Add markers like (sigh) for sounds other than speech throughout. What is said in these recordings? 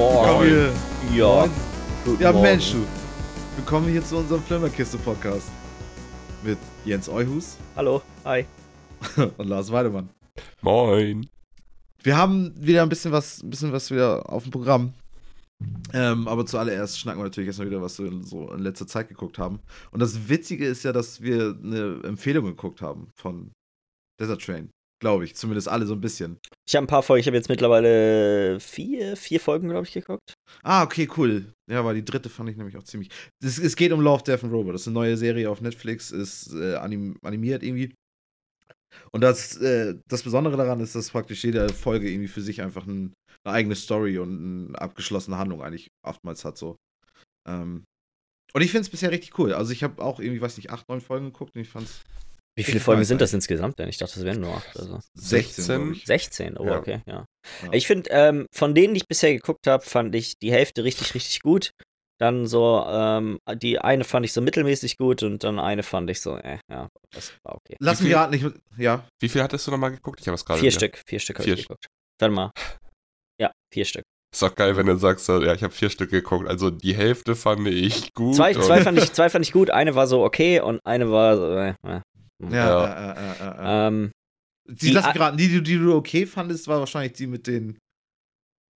Moin. Ja. Guten Ja, Morgen. Mensch, du. Willkommen hier zu unserem Flimmerkiste-Podcast. Mit Jens Euhus Hallo. Hi. (laughs) und Lars Weidemann. Moin. Wir haben wieder ein bisschen was, ein bisschen was wieder auf dem Programm. Ähm, aber zuallererst schnacken wir natürlich erstmal wieder, was wir so in letzter Zeit geguckt haben. Und das Witzige ist ja, dass wir eine Empfehlung geguckt haben von Desert Train. Glaube ich. Zumindest alle so ein bisschen. Ich habe ein paar Folgen, ich habe jetzt mittlerweile vier, vier Folgen, glaube ich, geguckt. Ah, okay, cool. Ja, aber die dritte fand ich nämlich auch ziemlich. Es, es geht um Love, Death and Robot. Das ist eine neue Serie auf Netflix, ist äh, anim animiert irgendwie. Und das, äh, das Besondere daran ist, dass praktisch jede Folge irgendwie für sich einfach ein, eine eigene Story und eine abgeschlossene Handlung eigentlich oftmals hat so. Ähm, und ich finde es bisher richtig cool. Also ich habe auch irgendwie, weiß nicht, acht, neun Folgen geguckt und ich fand's Wie viele Ich Folgen sind das insgesamt denn? Ich dachte, das wären nur acht. Also. 16, 16. glaub ich. 16, oh, Ja. okay, ja. Ja. Ich finde, ähm, von denen, die ich bisher geguckt habe, fand ich die Hälfte richtig, richtig gut. Dann so, ähm, die eine fand ich so mittelmäßig gut und dann eine fand ich so, äh, ja, das war okay. Lass mich raten, ich, ja. Wie viel hattest du nochmal geguckt? Ich habe es gerade. Vier wieder. Stück, vier Stück habe ich geguckt. Warte mal. Ja, vier Stück. Ist doch geil, wenn du sagst, ja, ich habe vier Stück geguckt. Also die Hälfte fand ich gut. Zwei, zwei, fand ich, zwei fand ich gut, eine war so okay und eine war so, äh, äh. Ja, Ja. Äh, äh, äh, äh. Ähm, Die, Die lass A- mich raten, die, die, die du okay fandest, war wahrscheinlich die mit den.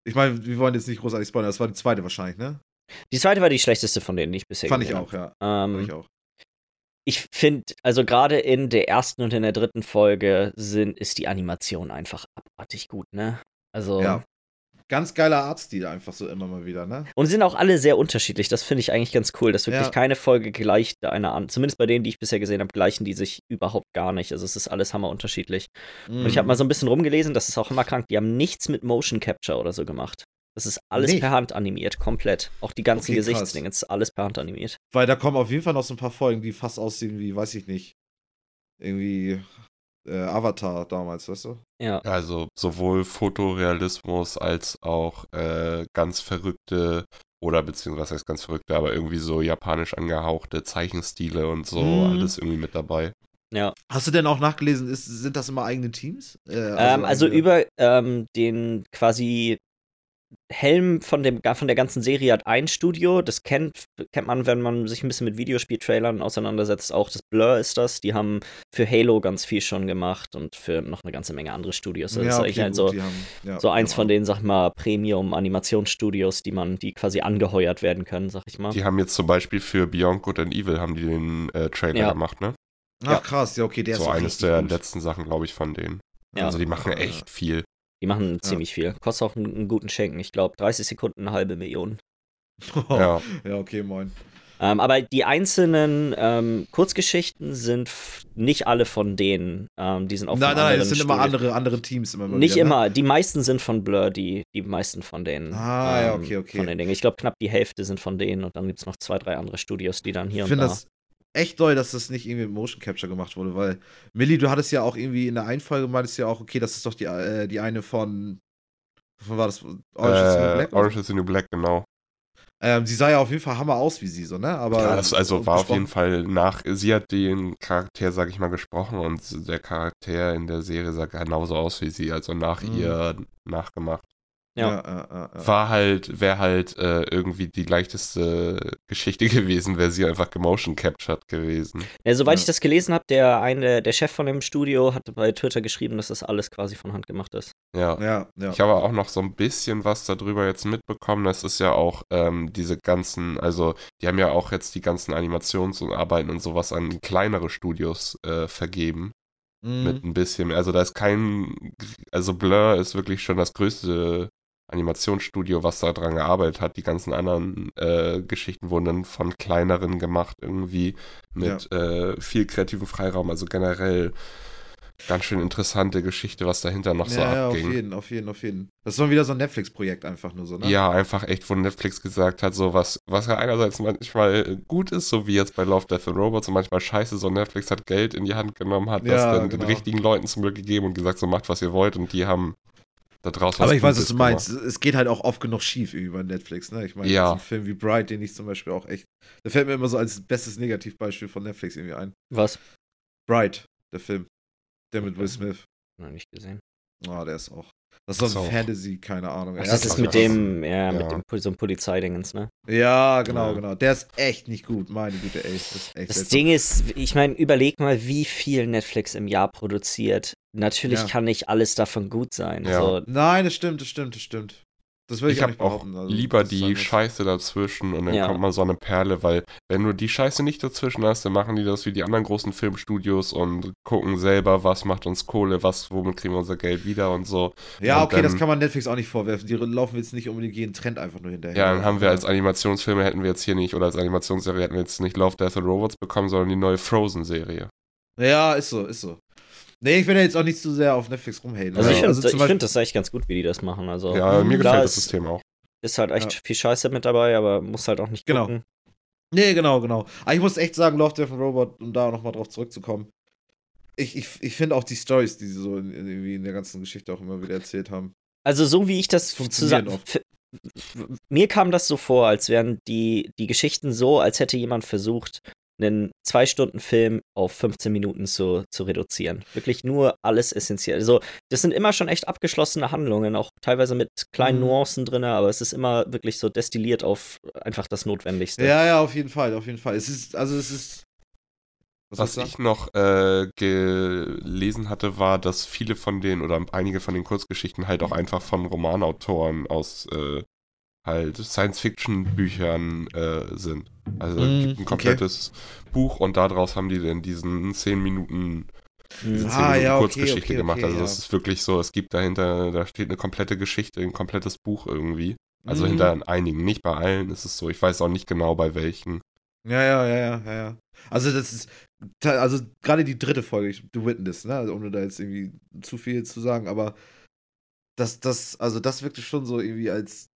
Ich meine, wir wollen jetzt nicht großartig spoilern, das war die zweite wahrscheinlich, ne? die zweite war die schlechteste von denen, die ich bisher Fand ich auch, ja. habe. Fand Ähm, ich auch. ich finde, also gerade in der ersten und in der dritten Folge sind, ist die Animation einfach abartig gut, ne? Also, Ja. Ganz geiler Artstil einfach so immer mal wieder, ne? und sind auch alle sehr unterschiedlich. Das finde ich eigentlich ganz cool, dass wirklich Ja. keine Folge gleicht einer an. Zumindest bei denen, die ich bisher gesehen habe, gleichen die sich überhaupt gar nicht. Also es ist alles hammer unterschiedlich. Und ich habe Mhm. mal so ein bisschen rumgelesen, das ist auch immer krank. Die haben nichts mit Motion Capture oder so gemacht. Das ist alles Nicht? per Hand animiert, komplett. Auch die ganzen Okay. Gesichtsdinge, das ist alles per Hand animiert. Weil da kommen auf jeden Fall noch so ein paar Folgen, die fast aussehen wie, weiß ich nicht, irgendwie äh, Avatar damals, weißt du? Ja. Also sowohl Fotorealismus als auch äh, ganz verrückte oder beziehungsweise heißt ganz verrückte, aber irgendwie so japanisch angehauchte Zeichenstile und so, Mhm. alles irgendwie mit dabei. Ja. Hast du denn auch nachgelesen, ist, sind das immer eigene Teams? Äh, Ähm, also eigene- über ähm, den quasi Helm von, dem, von der ganzen Serie hat ein Studio. Das kennt, kennt man, wenn man sich ein bisschen mit Videospieltrailern auseinandersetzt. Auch das Blur ist das. Die haben für Halo ganz viel schon gemacht und für noch eine ganze Menge andere Studios. Das ja, ist okay, eigentlich halt so, haben, ja, so eins genau. von den, sag ich mal, Premium-Animationsstudios, die man, die quasi angeheuert werden können, sag ich mal. Die haben jetzt zum Beispiel für Beyond Good and Evil haben die den äh, Trailer Ja. gemacht, ne? Ach Ja. krass, ja, okay, der ist so eines der gut. letzten Sachen, glaube ich, von denen. Ja. Also die machen echt viel. Die machen ziemlich viel. Kostet auch einen, einen guten Schenken. Ich glaube, 30 Sekunden eine halbe Million. Ja. ja, okay, moin. Ähm, aber die einzelnen ähm, Kurzgeschichten sind nicht alle von denen. Ähm, die sind auch Nein, von nein, nein, es sind immer Studios. andere, andere Teams immer Nicht wieder, ne? immer. Die meisten sind von Blur, die, die meisten von denen. Ah, ja, okay, okay. Von den Dingen. Ich glaube, knapp die Hälfte sind von denen und dann gibt es noch zwei, drei andere Studios, die dann hier Ich und finde da. das echt toll, dass das nicht irgendwie mit Motion Capture gemacht wurde, weil Millie, du hattest ja auch irgendwie in der einen Folge meintest ja auch, okay, das ist doch die, äh, die eine von, von war das Orange is the New Äh, Black? Orange is the New Black, genau. Ähm, sie sah ja auf jeden Fall Hammer aus wie sie, so, ne? Aber ja, das also war auf jeden Fall nach, sie hat den Charakter, sag ich mal, gesprochen und der Charakter in der Serie sah genauso aus wie sie, also nach Mhm. ihr nachgemacht. Ja. Ja, ja, ja. War halt, wäre halt äh, irgendwie die leichteste Geschichte (laughs) gewesen, wäre sie einfach gemotion captured gewesen. Ja, soweit Ja. ich das gelesen habe, der eine, der Chef von dem Studio hatte bei Twitter geschrieben, dass das alles quasi von Hand gemacht ist. Ja. ja, ja. Ich habe auch noch so ein bisschen was darüber jetzt mitbekommen. Das ist ja auch ähm, diese ganzen, also die haben ja auch jetzt die ganzen Animations- und Arbeiten und sowas an kleinere Studios äh, vergeben. Mhm. Mit ein bisschen mehr. Also da ist kein, also Blur ist wirklich schon das größte Animationsstudio, was da dran gearbeitet hat. Die ganzen anderen äh, Geschichten wurden dann von kleineren gemacht, irgendwie mit äh, viel kreativen Freiraum. Also generell ganz schön interessante Geschichte, was dahinter noch so ja, ja, auf abging. jeden, auf jeden, auf jeden. Das ist mal wieder so ein Netflix-Projekt einfach nur so, ne? Ja, einfach echt, wo Netflix gesagt hat, so was, was ja einerseits manchmal gut ist, so wie jetzt bei Love, Death and Robots und manchmal scheiße, so Netflix hat Geld in die Hand genommen, hat das Ja, dann genau. den richtigen Leuten zum Glück gegeben und gesagt, so macht, was ihr wollt und die haben da draußen Aber ich weiß, was du meinst. gemacht. Es geht halt auch oft genug schief über Netflix, ne? Ich meine, Ja. so ein Film wie Bright, den ich zum Beispiel auch echt. Der fällt mir immer so als bestes Negativbeispiel von Netflix irgendwie ein. Was? Bright, der Film. Der mit Will Smith. Noch nicht gesehen. Oh, der ist auch. Das ist so ein Fantasy, keine Ahnung. Ach, das ist mit dem, ja, mit Ja. dem so einem Polizeidingens, ne? Ja, genau, Ja. genau. Der ist echt nicht gut, meine Güte, ey. Das ist echt Das seltsam. Ding ist, ich meine, überleg mal, wie viel Netflix im Jahr produziert. Natürlich Ja. kann nicht alles davon gut sein. Ja. So, Nein, das stimmt, das stimmt, das stimmt. Das würde ich, Ich auch auch also, lieber das die. Scheiße dazwischen und dann Ja. kommt mal so eine Perle, weil wenn du die Scheiße nicht dazwischen hast, dann machen die das wie die anderen großen Filmstudios und gucken selber, was macht uns Kohle, was, womit kriegen wir unser Geld wieder und so. Ja, Und okay, das dann- kann man Netflix auch nicht vorwerfen. Die laufen jetzt nicht unbedingt jeden Trend einfach nur hinterher. Ja, dann haben wir als Animationsfilme hätten wir jetzt hier nicht, oder als Animationsserie hätten wir jetzt nicht Love, Death and Robots bekommen, sondern die neue Frozen-Serie. Ja, ist so, ist so. Nee, ich will ja jetzt auch nicht zu sehr auf Netflix rumhaten. also Ja. ich finde Beispiel- find das echt ganz gut, wie die das machen. Also Ja, mir gefällt das ist- System auch. ist halt echt Ja. viel Scheiße mit dabei, aber muss halt auch nicht Genau. gucken. Nee, genau, genau. Aber ich muss echt sagen, Love, Death and Robot, um da nochmal drauf zurückzukommen. Ich, ich, ich finde auch die Stories, die sie so in, in, irgendwie in der ganzen Geschichte auch immer wieder erzählt haben. Also so wie ich das zusammen. Mir kam das so vor, als wären die, die Geschichten so, als hätte jemand versucht, einen zwei Stunden Film auf 15 Minuten zu, zu reduzieren. Wirklich nur alles essentiell. Also, das sind immer schon echt abgeschlossene Handlungen, auch teilweise mit kleinen Mhm. Nuancen drin, aber es ist immer wirklich so destilliert auf einfach das Notwendigste. Ja, ja, auf jeden Fall, auf jeden Fall. Es ist, also es ist. Was du ich noch äh, gelesen hatte, war, dass viele von den oder einige von den Kurzgeschichten halt auch einfach von Romanautoren aus äh, halt Science-Fiction-Büchern äh, sind. Also Mm, gibt ein okay. komplettes Buch und daraus haben die dann diesen 10 Minuten, diese Mhm. 10 Ah, Minuten ja, okay, Kurzgeschichte okay, gemacht. okay, also ja. das ist wirklich so, es gibt dahinter, da steht eine komplette Geschichte, ein komplettes Buch irgendwie. Also Mhm. hinter einigen, nicht bei allen ist es so. Ich weiß auch nicht genau bei welchen. Ja, ja, ja, ja, ja, ja. Also das ist, also gerade die dritte Folge, The Witness, ne, also ohne da jetzt irgendwie zu viel zu sagen, aber das, das, also das wirkte schon so irgendwie als,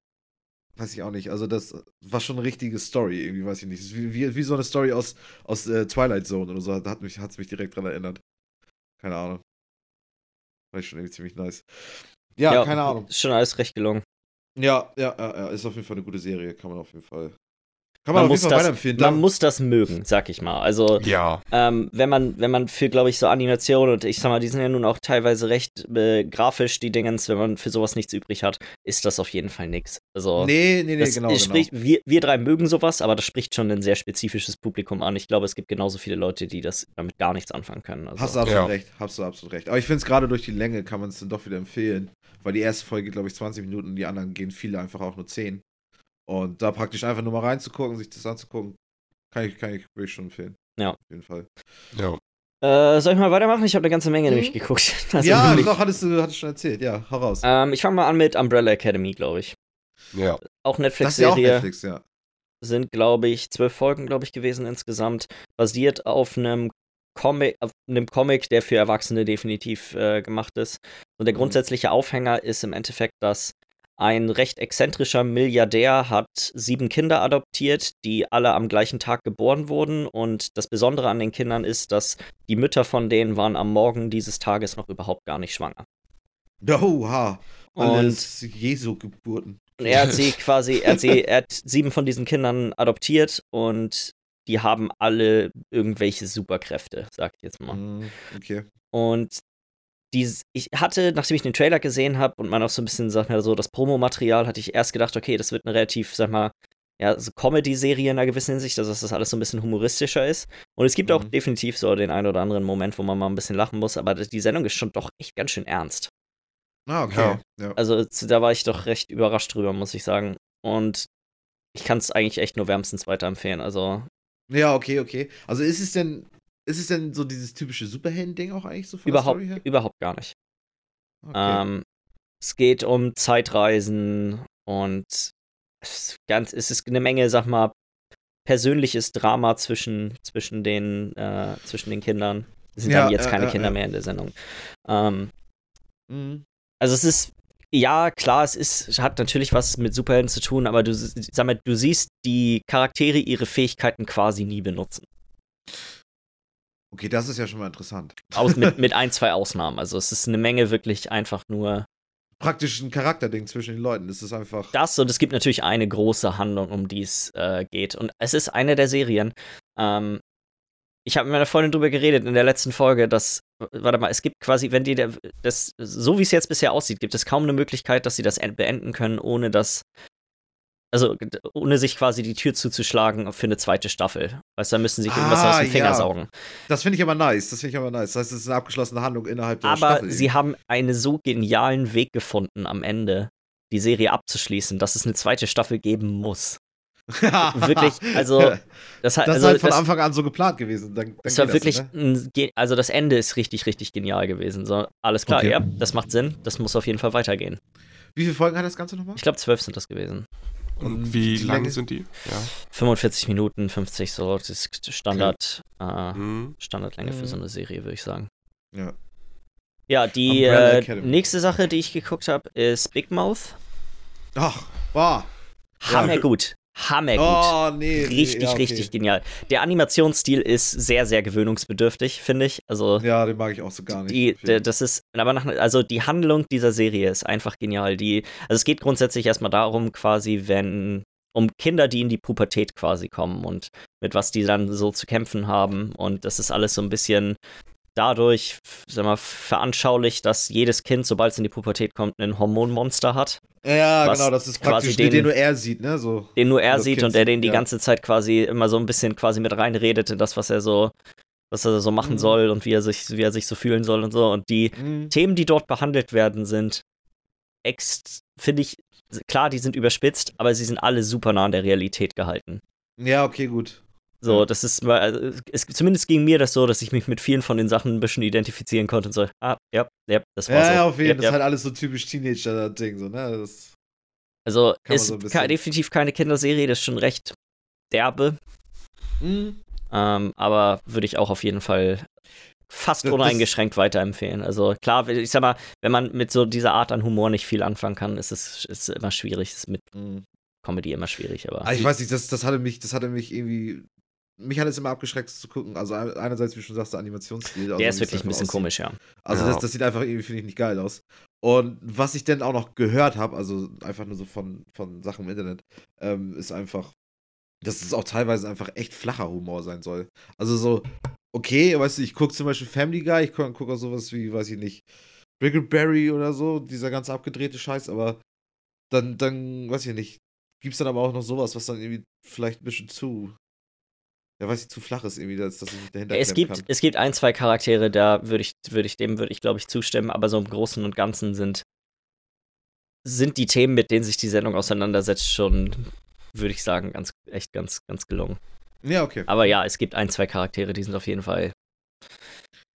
weiß ich auch nicht, also das war schon eine richtige Story, irgendwie, weiß ich nicht. Wie, wie, wie so eine Story aus, aus äh, Twilight Zone oder so, da hat mich, hat's mich direkt dran erinnert. Keine Ahnung. War ich schon irgendwie ziemlich nice. Ja, keine Ahnung. Ist schon alles recht gelungen. Ja, ja, ja, ja, ist auf jeden Fall eine gute Serie, kann man auf jeden Fall. Kann man, Man muss das- weiterempfehlen. Man Da- muss das mögen, sag ich mal. Also, Ja, ähm, wenn man, wenn man für, glaube ich, so Animationen und ich sag mal, die sind ja nun auch teilweise recht äh, grafisch, die Dingens, wenn man für sowas nichts übrig hat, ist das auf jeden Fall nix. Also, Nee, nee, nee, das genau, genau. spricht, wir, wir drei mögen sowas, aber das spricht schon ein sehr spezifisches Publikum an. Ich glaube, es gibt genauso viele Leute, die das damit gar nichts anfangen können. Also, Hast du absolut Ja. recht, hast du absolut recht. Aber ich finde es gerade durch die Länge kann man es dann doch wieder empfehlen, weil die erste Folge geht, glaube ich, 20 Minuten und die anderen gehen viele einfach auch nur 10. Und da praktisch einfach nur mal reinzugucken, sich das anzugucken, kann ich, kann ich wirklich schon empfehlen. Ja. Auf jeden Fall. ja. äh, soll ich mal weitermachen? Ich habe eine ganze Menge Mhm. nämlich geguckt. (laughs) Also ja, wirklich. doch, hattest du hattest schon erzählt. Ja, hau raus. ähm, ich fange mal an mit Umbrella Academy, glaube ich. Ja. Auch Netflix-Serie. Netflix, ja. sind, glaube ich, zwölf Folgen, glaube ich, gewesen insgesamt. Basiert auf einem Comic, auf einem Comic, der für Erwachsene definitiv äh, gemacht ist. Und der Mhm. grundsätzliche Aufhänger ist im Endeffekt, dass ein recht exzentrischer Milliardär hat sieben Kinder adoptiert, die alle am gleichen Tag geboren wurden. Und das Besondere an den Kindern ist, dass die Mütter von denen waren am Morgen dieses Tages noch überhaupt gar nicht schwanger. Oha. Und Alles. Und er hat sie (laughs) quasi, er hat, sie, er hat sieben von diesen Kindern adoptiert und die haben alle irgendwelche Superkräfte, sag ich jetzt mal. Mhm, Okay. Und dies, ich hatte, nachdem ich den Trailer gesehen habe und man auch so ein bisschen, sag mal so, das Promomaterial, hatte ich erst gedacht, okay, das wird eine relativ, sag mal, ja, so Comedy-Serie in einer gewissen Hinsicht, dass das alles so ein bisschen humoristischer ist. Und es gibt auch Mhm. definitiv so den einen oder anderen Moment, wo man mal ein bisschen lachen muss, aber die Sendung ist schon doch echt ganz schön ernst. Ah, okay. Ja. Ja. Also da war ich doch recht überrascht drüber, muss ich sagen. Und ich kann es eigentlich echt nur wärmstens weiterempfehlen. Also Ja, okay, okay. Also ist es denn, ist es denn so dieses typische Superhelden-Ding auch eigentlich so von überhaupt, der Story her? überhaupt gar nicht. Okay. Ähm, es geht um Zeitreisen und es ist, ganz, es ist eine Menge, sag mal, persönliches Drama zwischen, zwischen, den, äh, zwischen den Kindern. Es sind Ja, dann jetzt ja, keine ja, Kinder ja. mehr in der Sendung. Ähm, Mhm. Also es ist, ja, klar, es ist, hat natürlich was mit Superhelden zu tun, aber du, sag mal, du siehst die Charaktere ihre Fähigkeiten quasi nie benutzen. Okay, das ist ja schon mal interessant. Aus, mit, (laughs) mit ein, zwei Ausnahmen. Also es ist eine Menge wirklich einfach nur Praktisch ein Charakterding zwischen den Leuten. Das ist einfach. das und es gibt natürlich eine große Handlung, um die es äh, geht. Und es ist eine der Serien. Ähm, ich habe mit meiner Freundin drüber geredet in der letzten Folge, dass, warte mal, es gibt quasi, wenn die, der, das, so wie es jetzt bisher aussieht, gibt es kaum eine Möglichkeit, dass sie das beenden können, ohne dass, also ohne sich quasi die Tür zuzuschlagen für eine zweite Staffel. Weißt du, da müssen sie sich irgendwas Ah, aus den Finger ja. saugen. Das finde ich aber nice. Das finde ich aber nice. Das heißt, es ist eine abgeschlossene Handlung innerhalb der Aber Staffel. sie haben einen so genialen Weg gefunden am Ende, die Serie abzuschließen, dass es eine zweite Staffel geben muss. (laughs) Wirklich, also, Das, hat, das also, ist halt von das, Anfang an so geplant gewesen. Dann, dann es war wirklich, Das, ne? ein, also das Ende ist richtig, richtig genial gewesen. So, alles klar, Okay. ja, das macht Sinn, das muss auf jeden Fall weitergehen. Wie viele Folgen hat das Ganze nochmal? Ich glaube, zwölf sind das gewesen. Und Und wie lang sind die? Ja. 45 Minuten, 50 so, das ist Standard, äh, Hm. Standardlänge für Mhm. so eine Serie, würde ich sagen. Ja. Ja, die äh, nächste Sache, die ich geguckt habe, ist Big Mouth. Ach, wow. Ja. Hammergut. Hammergut. Oh, nee. richtig, nee, ja, okay. richtig genial. Der Animationsstil ist sehr, sehr gewöhnungsbedürftig, finde ich. Also Ja, den mag ich auch so gar nicht. die, das ist, aber nach, also die Handlung dieser Serie ist einfach genial. Die, also es geht grundsätzlich erstmal darum, quasi, wenn, um Kinder, die in die Pubertät quasi kommen und mit was die dann so zu kämpfen haben. Und das ist alles so ein bisschen dadurch, sag mal, veranschaulicht, dass jedes Kind, sobald es in die Pubertät kommt, ein Hormonmonster hat, ja, genau, das ist quasi praktisch den- den, nur er sieht, ne? So. den nur er sieht Kind und der den die ja. ganze Zeit quasi immer so ein bisschen quasi mit reinredet in das, was er so, was er so machen Mhm. soll und wie er sich, wie er sich so fühlen soll und so. Und die Mhm. Themen, die dort behandelt werden, sind ex, finde ich, klar, die sind überspitzt, aber sie sind alle super nah an der Realität gehalten. Ja, okay, gut. So, Ja. das ist mal, also, es, zumindest ging mir das so, dass ich mich mit vielen von den Sachen ein bisschen identifizieren konnte und so, ah, ja, ja, das war Ja, so. ja, auf jeden Ja, Fall. Das ja. ist halt alles so typisch Teenager-Ding, so, ne? Das, Also, ist so definitiv keine Kinderserie, das ist schon recht derbe. Mhm. Ähm, aber würde ich auch auf jeden Fall fast uneingeschränkt weiterempfehlen. Also klar, ich sag mal, wenn man mit so dieser Art an Humor nicht viel anfangen kann, ist es ist immer schwierig. Ist mit Mhm. Comedy immer schwierig, aber Ah, ich weiß nicht, das, das hatte mich, das hatte mich irgendwie. Mich hat es immer abgeschreckt zu gucken. Also ein- einerseits, wie schon sagst, der Animationsstil. Also der ist es wirklich ein bisschen aussieht. komisch, ja. Also Ja. das, das sieht einfach irgendwie, finde ich, nicht geil aus. Und was ich dann auch noch gehört habe, also einfach nur so von, von Sachen im Internet, ähm, ist einfach, dass es auch teilweise einfach echt flacher Humor sein soll. Also so, okay, weißt du, ich gucke zum Beispiel Family Guy, ich gucke guck auch sowas wie, weiß ich nicht, Brickleberry oder so, dieser ganz abgedrehte Scheiß, aber dann, dann, weiß ich nicht, gibt's dann aber auch noch sowas, was dann irgendwie vielleicht ein bisschen zu, ja, weiß ich, zu flach ist irgendwie, dass, dass ich nicht dahinter Es gibt, kann. es gibt ein, zwei Charaktere, da würde ich, würde ich, dem würde ich, glaube ich, zustimmen, aber so im Großen und Ganzen sind, sind die Themen, mit denen sich die Sendung auseinandersetzt, schon, würde ich sagen, ganz, echt ganz, ganz gelungen. Ja, okay. Aber ja, es gibt ein, zwei Charaktere, die sind auf jeden Fall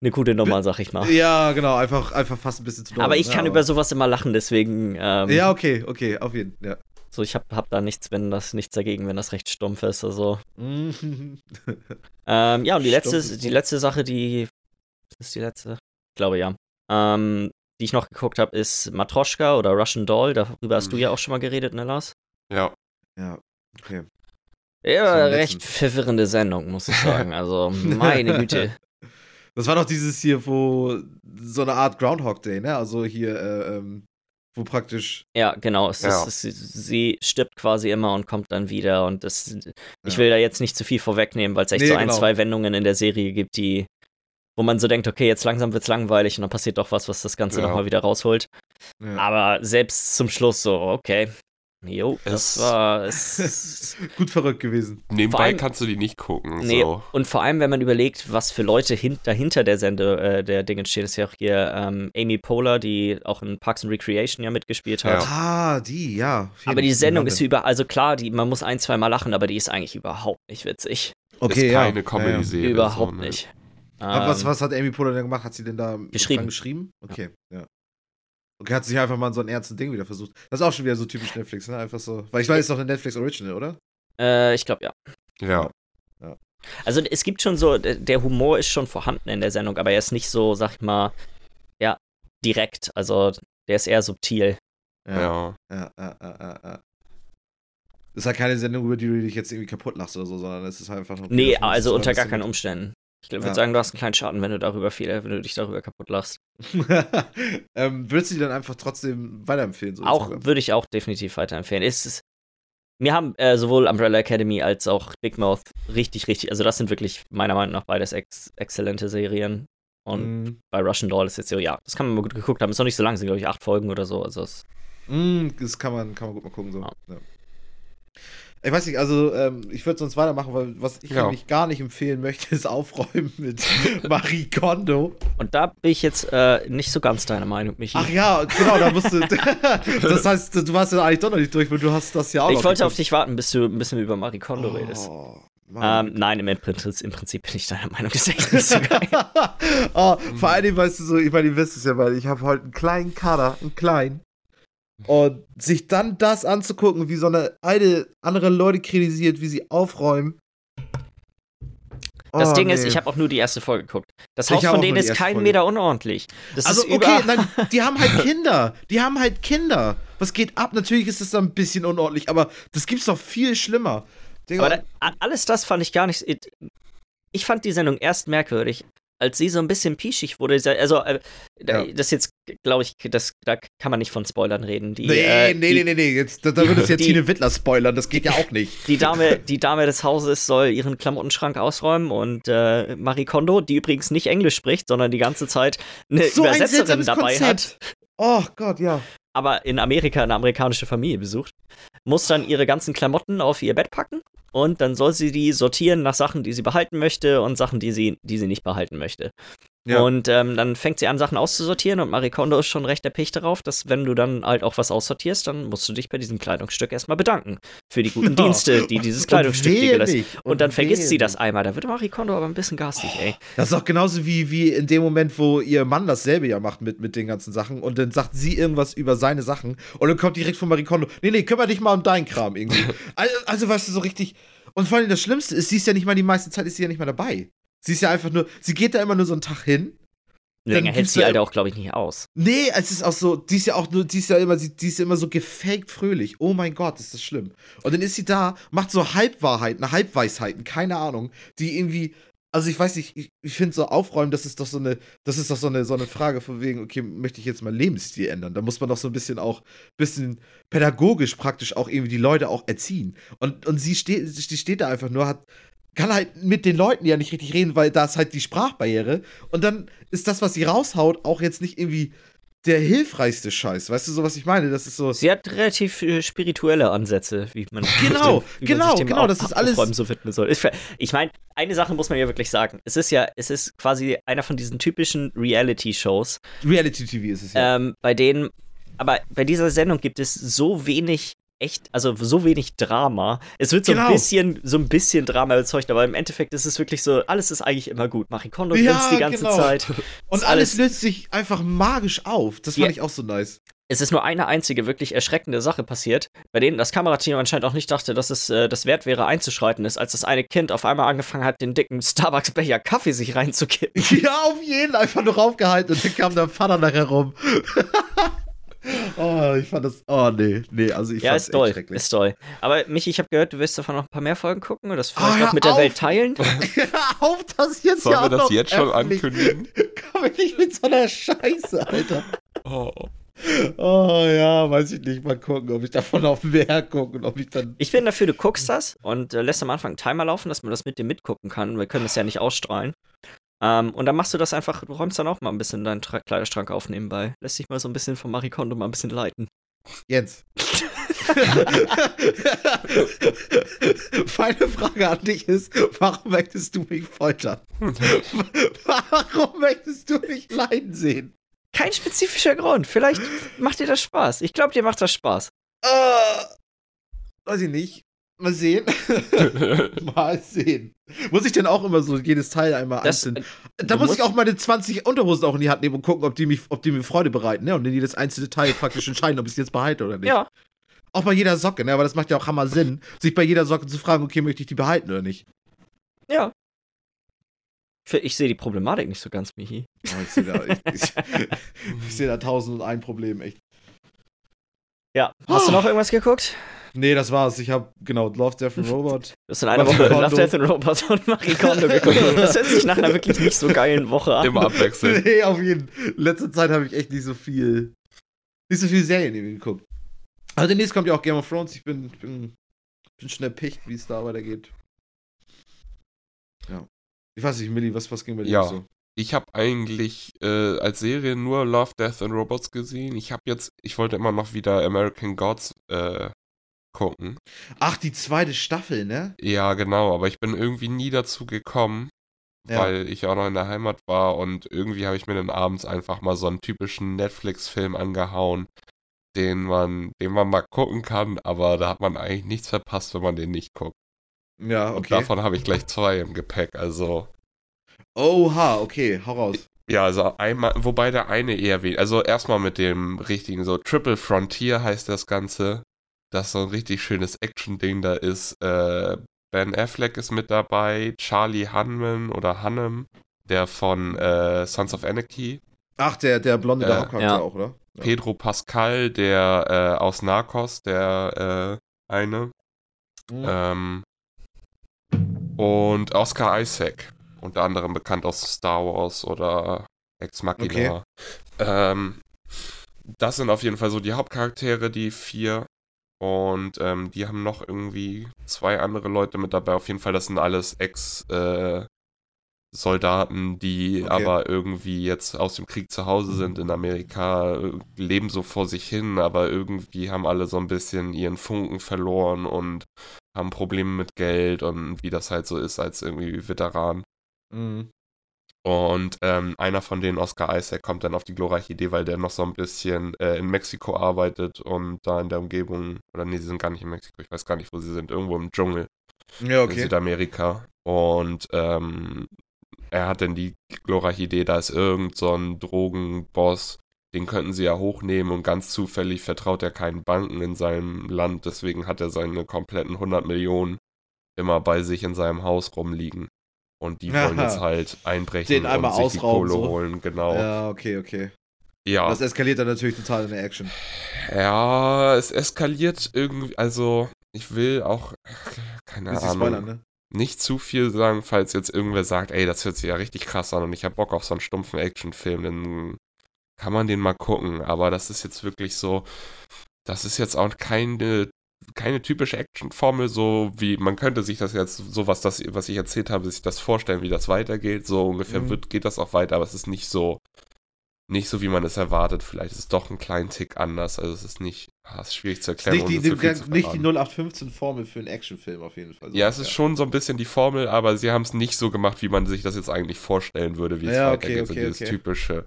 eine gute Nummer, sag ich mal. Ja, genau, einfach, einfach fast ein bisschen zu doll. Aber ich ne, kann über sowas immer lachen, deswegen, ähm, Ja, okay, okay, auf jeden Fall. Ja. So ich hab, hab da nichts, wenn das nichts dagegen, wenn das recht stumpf ist. Also, Mhm. (laughs) ähm, ja, und die letzte, Stumpf die letzte Sache, die ist die letzte, ich glaube ja, ähm, die ich noch geguckt habe, ist Matroschka oder Russian Doll. Darüber hast du ja auch schon mal geredet, ne, Lars? Ja. ja, okay. Ja, So, recht verwirrende Sendung, muss ich sagen. Also, (laughs) meine Güte. Das war doch dieses hier, wo so eine Art Groundhog Day, ne? Also hier, äh, ähm, wo praktisch. Ja, genau. Es Ja. ist, es, sie stirbt quasi immer und kommt dann wieder. Und das, ich will da jetzt nicht zu viel vorwegnehmen, weil es echt Nee, so ein, genau. zwei Wendungen in der Serie gibt, die, wo man so denkt, okay, jetzt langsam wird's langweilig und dann passiert doch was, was das Ganze Ja. nochmal wieder rausholt. Ja. Aber selbst zum Schluss so, okay. Jo, das Es- war. Es, (laughs) Gut verrückt gewesen. Nebenbei allem- kannst du die nicht gucken. Nee, So. und vor allem, wenn man überlegt, was für Leute hin, dahinter der Sende, äh, der Dinge steht, ist ja auch hier ähm, Amy Poehler, die auch in Parks and Recreation ja mitgespielt hat. Ja. Ah, die, ja. Aber die Sendung ist über, also klar, die, man muss ein, zwei Mal lachen, aber die ist eigentlich überhaupt nicht witzig. Okay, ist ja. keine ja, ja. Comedy-Serie. überhaupt so, ne? nicht. Aber was, Ähm, was hat Amy Poehler denn gemacht? Hat sie denn da Geschrieben. geschrieben? Okay, ja. Okay, hat sich einfach mal so ein ernstes Ding wieder versucht. Das ist auch schon wieder so typisch Netflix, ne? Einfach so. Weil ich weiß, es ist doch eine Netflix Original, oder? Äh, ich glaube ja. Ja. Also es gibt schon so, der Humor ist schon vorhanden in der Sendung, aber er ist nicht so, sag ich mal, ja, direkt. Also der ist eher subtil. Ja. Ja, ja, ja, ja, ja. Das ist halt keine Sendung, über die du dich jetzt irgendwie kaputt lachst oder so, sondern es ist halt einfach nur. Nee, also unter gar bisschen keinen Umständen. Ich würde Ja. sagen, du hast einen kleinen Schaden, wenn du darüber viel, wenn du dich darüber kaputt lachst. (laughs) ähm, würdest du die dann einfach trotzdem weiterempfehlen? So Auch würde ich auch definitiv weiterempfehlen. Es ist, Mir haben äh, sowohl Umbrella Academy als auch Big Mouth richtig, richtig, also das sind wirklich meiner Meinung nach beides ex exzellente Serien. Und Mm, bei Russian Doll ist jetzt so, ja, das kann man mal gut geguckt haben. Ist noch nicht so lang, sind glaube ich acht Folgen oder so. Also es, mm, das kann man, kann man gut mal gucken. So. Ja. Ja. Ich weiß nicht, also ähm, ich würde sonst weitermachen, weil was ich Ja. nämlich gar nicht empfehlen möchte, ist Aufräumen mit (laughs) Marie Kondo. und da bin ich jetzt äh, nicht so ganz deiner Meinung, Michi. Ach ja, genau, da musst du. (laughs) das heißt, du warst ja eigentlich doch noch nicht durch, weil du hast das ja auch ich noch wollte auf dich warten, bis du ein bisschen über Marie Kondo redest. Oh, Mann. Ähm, nein, im Prinzip, im Prinzip bin ich deiner Meinung, das ist echt nicht so (laughs) geil. oh, vor allen Dingen, weißt du so, ich meine, ihr wisst es ja, weil ich habe heute einen kleinen Kader, einen kleinen. Und sich dann das anzugucken, wie so eine eine andere Leute kritisiert, wie sie aufräumen. Das Oh, Ding ist, nee. ich habe auch nur die erste Folge geguckt. Das Haus von denen ist keinen Folge. Meter unordentlich. Das Also, ist okay, nein, die haben halt (laughs) Kinder. Die haben halt Kinder. Was geht ab? Natürlich ist das dann ein bisschen unordentlich, aber das gibt's doch viel schlimmer. Digga, Aber da, alles das fand ich gar nicht. Ich fand die Sendung erst merkwürdig, als sie so ein bisschen pischig wurde. Also, äh, Ja. das jetzt, glaube ich, das, da kann man nicht von Spoilern reden. Die, nee, äh, nee, die, nee, nee, nee, jetzt, da, da würde es jetzt (laughs) die- Tine Wittler spoilern, das geht ja auch nicht. Die Dame, die Dame des Hauses soll ihren Klamottenschrank ausräumen und äh, Marie Kondo, die übrigens nicht Englisch spricht, sondern die ganze Zeit eine so ein Übersetzerin seltsames dabei hat, Konzept. Oh Gott, ja. aber in Amerika eine amerikanische Familie besucht, muss dann ihre ganzen Klamotten auf ihr Bett packen und dann soll sie die sortieren nach Sachen, die sie behalten möchte und Sachen, die sie, die sie nicht behalten möchte. Ja. Und ähm, dann fängt sie an, Sachen auszusortieren und Marie Kondo ist schon recht erpicht darauf, dass wenn du dann halt auch was aussortierst, dann musst du dich bei diesem Kleidungsstück erstmal bedanken für die guten Ja. (laughs) Dienste, die dieses Und Kleidungsstück dir geleistet nicht. Und, dann vergisst sie das einmal. Da wird Marie Kondo aber ein bisschen garstig, ey. Das ist auch genauso wie, wie in dem Moment, wo ihr Mann dasselbe ja macht mit, mit den ganzen Sachen und dann sagt sie irgendwas über seine Sachen und dann kommt direkt von Marie Kondo, nee, nee, kümmere dich mal um deinen Kram irgendwie. (laughs) also, also, weißt du, so richtig. Und vor allem das Schlimmste ist, sie ist ja nicht mal die meiste Zeit ist sie ja nicht mal dabei. Sie ist ja einfach nur, sie geht da immer nur so einen Tag hin. Länger hält sie Alter auch, glaube ich, nicht aus. Nee, es ist auch so, die ist ja auch nur, die ist ja immer, die ist ja immer so gefaked fröhlich. Oh mein Gott, ist das schlimm. Und dann ist sie da, macht so Halbwahrheiten, Halbweisheiten, keine Ahnung, die irgendwie, also ich weiß nicht, ich, ich finde so aufräumen, das ist doch so eine, das ist doch so eine, so eine Frage von wegen, okay, möchte ich jetzt meinen Lebensstil ändern? Da muss man doch so ein bisschen auch, bisschen pädagogisch praktisch auch irgendwie die Leute auch erziehen. Und, und sie steht, sie steht da einfach nur, hat, kann halt mit den Leuten ja nicht richtig reden, weil da ist halt die Sprachbarriere. Und dann ist das, was sie raushaut, auch jetzt nicht irgendwie der hilfreichste Scheiß. Weißt du so, was ich meine? Das ist so. Sie hat relativ äh, spirituelle Ansätze, wie man, (laughs) Genau, wie genau, man sich dem genau, Au- das ist alles- so widmen soll. Ich, ich meine, eine Sache muss man ja wirklich sagen. Es ist ja, es ist quasi einer von diesen typischen Reality-Shows, Reality TV ist es ja. ähm, bei denen, aber bei dieser Sendung gibt es so wenig echt, also so wenig Drama. Es wird so Genau. ein bisschen, so ein bisschen Drama erzeugt, aber im Endeffekt ist es wirklich so, alles ist eigentlich immer gut. Marie Kondo Ja, grinst die ganze genau. Zeit. Und alles alles- löst sich einfach magisch auf. Das fand Ja. ich auch so nice. Es ist nur eine einzige wirklich erschreckende Sache passiert, bei denen das Kamerateam anscheinend auch nicht dachte, dass es äh, das wert wäre einzuschreiten ist, als das eine Kind auf einmal angefangen hat, den dicken Starbucks-Becher Kaffee sich reinzukippen. (laughs) Ja, auf jeden einfach nur raufgehalten und dann kam der Vater nachher rum. (laughs) oh, ich fand das. Oh, nee, nee, also ich Ja, fand's ist echt toll, schrecklich. ist toll. Aber Michi, ich habe gehört, du willst davon noch ein paar mehr Folgen gucken und das Oh, vielleicht hör auch mit der auf! Welt teilen. (laughs) auf, das jetzt Sollen ja wir das noch jetzt schon öffentlich- ankündigen? Komm ich nicht mit so einer Scheiße, Alter. Oh. Oh ja, weiß ich nicht. Mal gucken, ob ich davon auf mehr gucke und ob ich dann. Ich bin dafür, du guckst das und äh, lässt am Anfang einen Timer laufen, dass man das mit dir mitgucken kann. Wir können das ja nicht ausstrahlen. Ähm, und dann machst du das einfach, du räumst dann auch mal ein bisschen deinen Tra Kleiderschrank auf nebenbei. Lässt dich mal so ein bisschen von Marie Kondo mal ein bisschen leiten. Jens. Meine Frage an dich ist: Warum möchtest du mich foltern? Warum möchtest du mich leiden sehen? Kein spezifischer Grund. Vielleicht macht dir das Spaß. Ich glaube, dir macht das Spaß. Äh, weiß ich nicht. Mal sehen. (laughs) Mal sehen. Muss ich denn auch immer so jedes Teil einmal Das, einzeln. äh, Da muss ich auch meine 20 Unterhosen auch in die Hand nehmen und gucken, ob die, mich, ob die mir Freude bereiten, ne? Und in jedes einzelne Teil praktisch entscheiden, ob ich es jetzt behalte oder nicht. ja, Auch bei jeder Socke, ne? Aber das macht ja auch Hammer Sinn, sich bei jeder Socke zu fragen, okay, möchte ich die behalten oder nicht? ja. Ich sehe die Problematik nicht so ganz, Michi. Oh, ich sehe da, (laughs) ich, ich, ich seh da tausend und ein Problem, echt. Ja. Hast du noch irgendwas geguckt? Nee, das war's. Ich habe genau Love, Death and (laughs) Robot. Du hast in einer Woche. Love, Death and Robots und Marie Kondo geguckt. (laughs) Das hört sich nach einer wirklich nicht so geilen Woche an. Immer abwechseln. (laughs) nee, auf jeden Fall. In letzter Zeit habe ich echt nicht so viel, nicht so viel Serien irgendwie geguckt. Also demnächst kommt ja auch Game of Thrones. Ich bin, ich bin bin schon erpicht, wie es da weitergeht. Ja. Ich weiß nicht, Millie, was, was ging bei dir Ja. so? Ich habe eigentlich äh, als Serie nur Love, Death and Robots gesehen. Ich habe jetzt, ich wollte immer noch wieder American Gods äh, gucken. Ach, die zweite Staffel, ne? Ja, genau, aber ich bin irgendwie nie dazu gekommen, Ja. weil ich auch noch in der Heimat war und irgendwie habe ich mir dann abends einfach mal so einen typischen Netflix-Film angehauen, den man, den man mal gucken kann, aber da hat man eigentlich nichts verpasst, wenn man den nicht guckt. Ja, Und okay. davon habe ich gleich zwei im Gepäck, also. Oha, okay, hau raus. Ja, also einmal, wobei der eine eher wenig. Also erstmal mit dem richtigen, so Triple Frontier heißt das Ganze. Das so ein richtig schönes Action-Ding da ist. Äh, ben Affleck ist mit dabei, Charlie Hunman oder Hannem, der von äh, Sons of Anarchy, Ach, der, der blonde Äh, der Hauptcharakter ja. auch, oder? Ja. Pedro Pascal, der äh, aus Narcos, der äh, eine, Mhm. ähm, und Oscar Isaac, unter anderem bekannt aus Star Wars oder Ex Machina. Ähm, das sind auf jeden Fall so die Hauptcharaktere, die vier. Und ähm, die haben noch irgendwie zwei andere Leute mit dabei. Auf jeden Fall, das sind alles Ex-Soldaten, die Okay. aber irgendwie jetzt aus dem Krieg zu Hause sind in Amerika, äh, leben so vor sich hin, aber irgendwie haben alle so ein bisschen ihren Funken verloren und haben Probleme mit Geld und wie das halt so ist als irgendwie Veteran. Mhm. Und ähm, einer von denen, Oscar Isaac, kommt dann auf die glorreiche Idee, weil der noch so ein bisschen äh, in Mexiko arbeitet und da in der Umgebung, oder nee, sie sind gar nicht in Mexiko, ich weiß gar nicht, wo sie sind, irgendwo im Dschungel Ja, in okay. Südamerika. Und ähm, er hat dann die glorreiche Idee, da ist irgend so ein Drogenboss, den könnten sie ja hochnehmen und ganz zufällig vertraut er keinen Banken in seinem Land, deswegen hat er seine kompletten 100 Millionen immer bei sich in seinem Haus rumliegen. Und die wollen jetzt halt einbrechen Den einmal und sich die Kohle so. holen, genau. Ja, Ja, okay, okay. Das eskaliert dann natürlich total in der Action. ja, es eskaliert irgendwie, also ich will auch, keine Bisschen Ahnung, spoilern, ne? nicht zu viel sagen, falls jetzt irgendwer sagt, ey, das hört sich ja richtig krass an und ich hab Bock auf so einen stumpfen Actionfilm, dann kann man den mal gucken. Aber das ist jetzt wirklich so, das ist jetzt auch keine, keine typische Actionformel, so wie man könnte sich das jetzt, so was, das, was ich erzählt habe, sich das vorstellen, wie das weitergeht. So ungefähr Mhm. wird, geht das auch weiter, aber es ist nicht so, nicht so, wie man es erwartet. Vielleicht ist es doch ein kleinen Tick anders. Also es ist nicht, ah, es ist schwierig zu erklären. nicht die, zu nicht die verraten. 0815-Formel für einen Actionfilm auf jeden Fall. So, Ja, es ist schon so ein bisschen die Formel, aber sie haben es nicht so gemacht, wie man sich das jetzt eigentlich vorstellen würde, wie es Ja, okay, weitergeht. so okay, dieses okay. typische.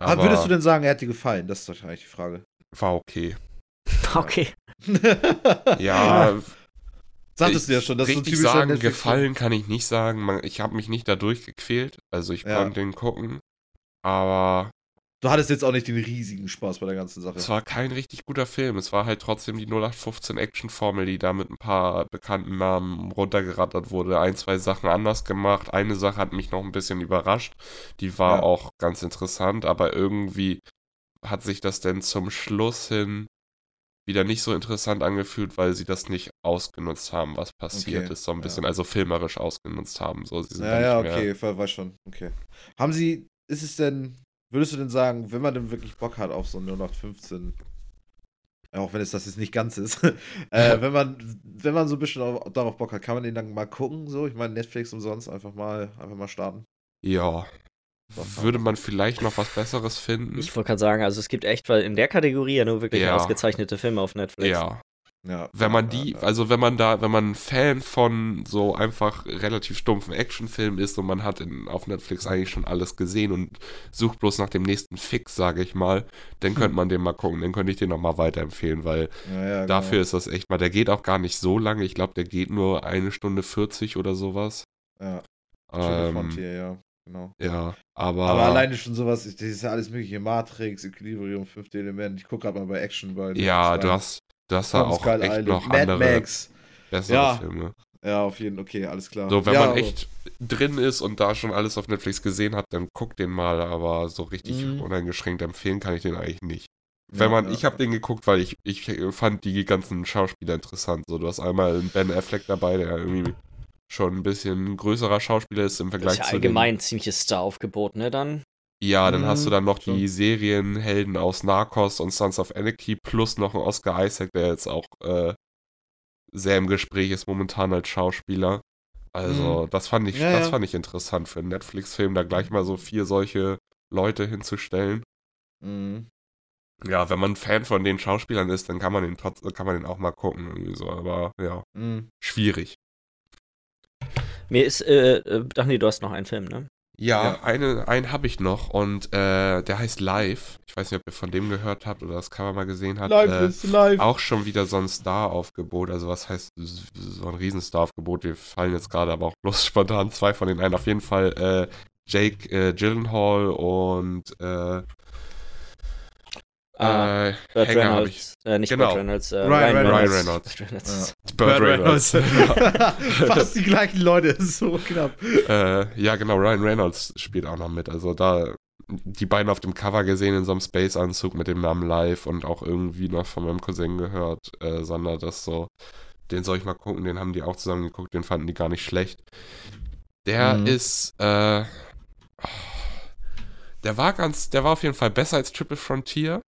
Aber würdest du denn sagen, er hat dir gefallen? Das ist wahrscheinlich die Frage. war okay. (laughs) Okay. Ja, (laughs) Sagtest du ja schon, das ist so typischer sagen, Netflix-Film. gefallen kann ich nicht sagen. Ich habe mich nicht dadurch gequält. Also ich Ja. konnte den gucken. Aber Du hattest jetzt auch nicht den riesigen Spaß bei der ganzen Sache. es war kein richtig guter Film. Es war halt trotzdem die 0815 Action-Formel, die da mit ein paar bekannten Namen runtergerattert wurde. Ein, zwei Sachen anders gemacht. Eine Sache hat mich noch ein bisschen überrascht. Die war Ja. auch ganz interessant, aber irgendwie hat sich das denn zum Schluss hin wieder nicht so interessant angefühlt, weil sie das nicht ausgenutzt haben, was passiert Okay, ist. So ein ja. bisschen, also filmerisch ausgenutzt haben. So, sie sind Ja, ja, mehr- okay, ver- weiß schon. Okay. Haben Sie, ist es denn, würdest du denn sagen, wenn man denn wirklich Bock hat auf so ein 0815, auch wenn es das jetzt nicht ganz ist, (laughs) äh, wenn man, wenn man so ein bisschen auf, darauf Bock hat, kann man den dann mal gucken, so? Ich meine, Netflix umsonst einfach mal, einfach mal starten. Ja. Würde man vielleicht noch was Besseres finden? Ich wollte gerade sagen, also es gibt echt, weil in der Kategorie ja nur wirklich Ja. ausgezeichnete Filme auf Netflix. ja. Ja. Wenn man die, ja, ja. also wenn man da, wenn man ein Fan von so einfach relativ stumpfen Actionfilmen ist und man hat in, auf Netflix eigentlich schon alles gesehen und sucht bloß nach dem nächsten Fix, sage ich mal, dann könnte (laughs) man den mal gucken, dann könnte ich den nochmal weiterempfehlen, weil ja, ja, dafür genau. ist das echt mal, der geht auch gar nicht so lange, ich glaube, der geht nur eine Stunde 40 oder sowas. Ja, Ähm, Frontier, ja, genau. ja, aber, Aber alleine schon sowas, das ist ja alles mögliche, Matrix, Equilibrium, fünfte Element. Ich gucke gerade mal bei Action bei ja, du hast, du hast da auch echt Island, noch Mad andere Max. bessere Ja. Filme. Ja, auf jeden Fall, okay, alles klar. So, wenn ja, man echt drin ist und da schon alles auf Netflix gesehen hat, dann guckt den mal, aber so richtig Mhm. uneingeschränkt empfehlen kann ich den eigentlich nicht. Ja, Wenn man, ja, ich habe den geguckt, weil ich, ich fand die ganzen Schauspieler interessant. So, du hast einmal einen Ben Affleck dabei, der irgendwie schon ein bisschen größerer Schauspieler ist im Das Vergleich ist ja zu allgemein ein ziemliches Star-Aufgebot, ne, dann? Ja, dann hast du Mhm, dann noch schon. die Serienhelden aus Narcos und Sons of Anarchy plus noch einen Oscar Isaac, der jetzt auch äh, sehr im Gespräch ist momentan als Schauspieler. Also, das fand ich, Ja, das ja. fand ich interessant für einen Netflix-Film, da gleich mal so vier solche Leute hinzustellen. Mhm. Ja, wenn man Fan von den Schauspielern ist, dann kann man den trotz, kann man den auch mal gucken, irgendwie so, aber ja, Mhm. schwierig. Mir ist, äh, äh, ach nee, du hast noch einen Film, ne? Ja, Ja. Eine, einen habe ich noch und äh, der heißt Live. Ich weiß nicht, ob ihr von dem gehört habt oder das Cover mal gesehen habt. Live äh, ist live. auch schon wieder so ein Star-Aufgebot. Also was heißt so ein Riesen-Star-Aufgebot? Wir fallen jetzt gerade aber auch bloß (laughs) spontan zwei von den ein. Auf jeden Fall äh, Jake äh, Gyllenhaal und äh, Ah, äh, Burt Hänger habe ich. Reynolds, äh, nicht Genau. Burt Reynolds, äh, Ryan Ryan Reynolds. Reynolds. Ryan Reynolds. Burt Reynolds. (laughs) (laughs) (laughs) Fast die gleichen Leute, so knapp. äh, ja, genau, Ryan Reynolds spielt auch noch mit. Also da die beiden auf dem Cover gesehen in so einem Space-Anzug mit dem Namen Live und auch irgendwie noch von meinem Cousin gehört, äh, Sander, das so, den soll ich mal gucken, den haben die auch zusammen geguckt, den fanden die gar nicht schlecht. Der Mhm. ist, äh, der war ganz, der war auf jeden Fall besser als Triple Frontier.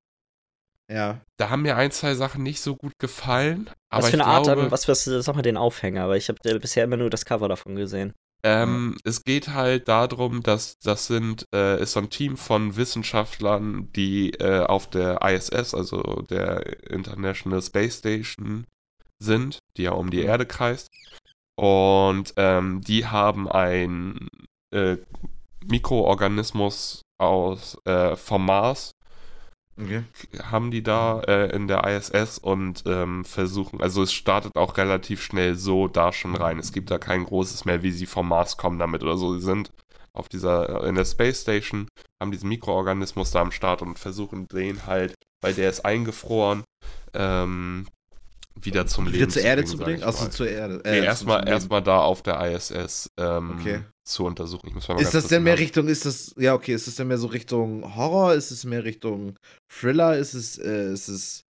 Ja. Da haben mir ein, zwei Sachen nicht so gut gefallen. Aber Was für eine Art, glaube, was für, sag mal, den Aufhänger, weil ich habe äh, bisher immer nur das Cover davon gesehen. Ähm, Es geht halt darum, dass das sind, äh, ist so ein Team von Wissenschaftlern, die äh, auf der ISS, also der International Space Station, sind, die ja um die Erde kreist. Und ähm, die haben ein äh, Mikroorganismus aus äh, vom Mars Okay. haben die da äh, in der ISS und ähm, versuchen, also es startet auch relativ schnell so da schon rein. Es gibt da kein großes mehr, wie sie vom Mars kommen damit oder so. Sie sind auf dieser, äh, in der Space Station, haben diesen Mikroorganismus da am Start und versuchen den halt, weil der ist eingefroren, ähm, wieder zum Wieder Leben zur Erde zu bringen? mal. zur Erde. Nee, zum- erstmal erstmal da auf der ISS ähm, Okay. zu untersuchen. Ich muss mal ganz Ist das denn mehr nach- Richtung, ist das, ja, okay, ist das denn mehr so Richtung Horror? Ist es mehr Richtung Thriller? Ist es, äh, ist es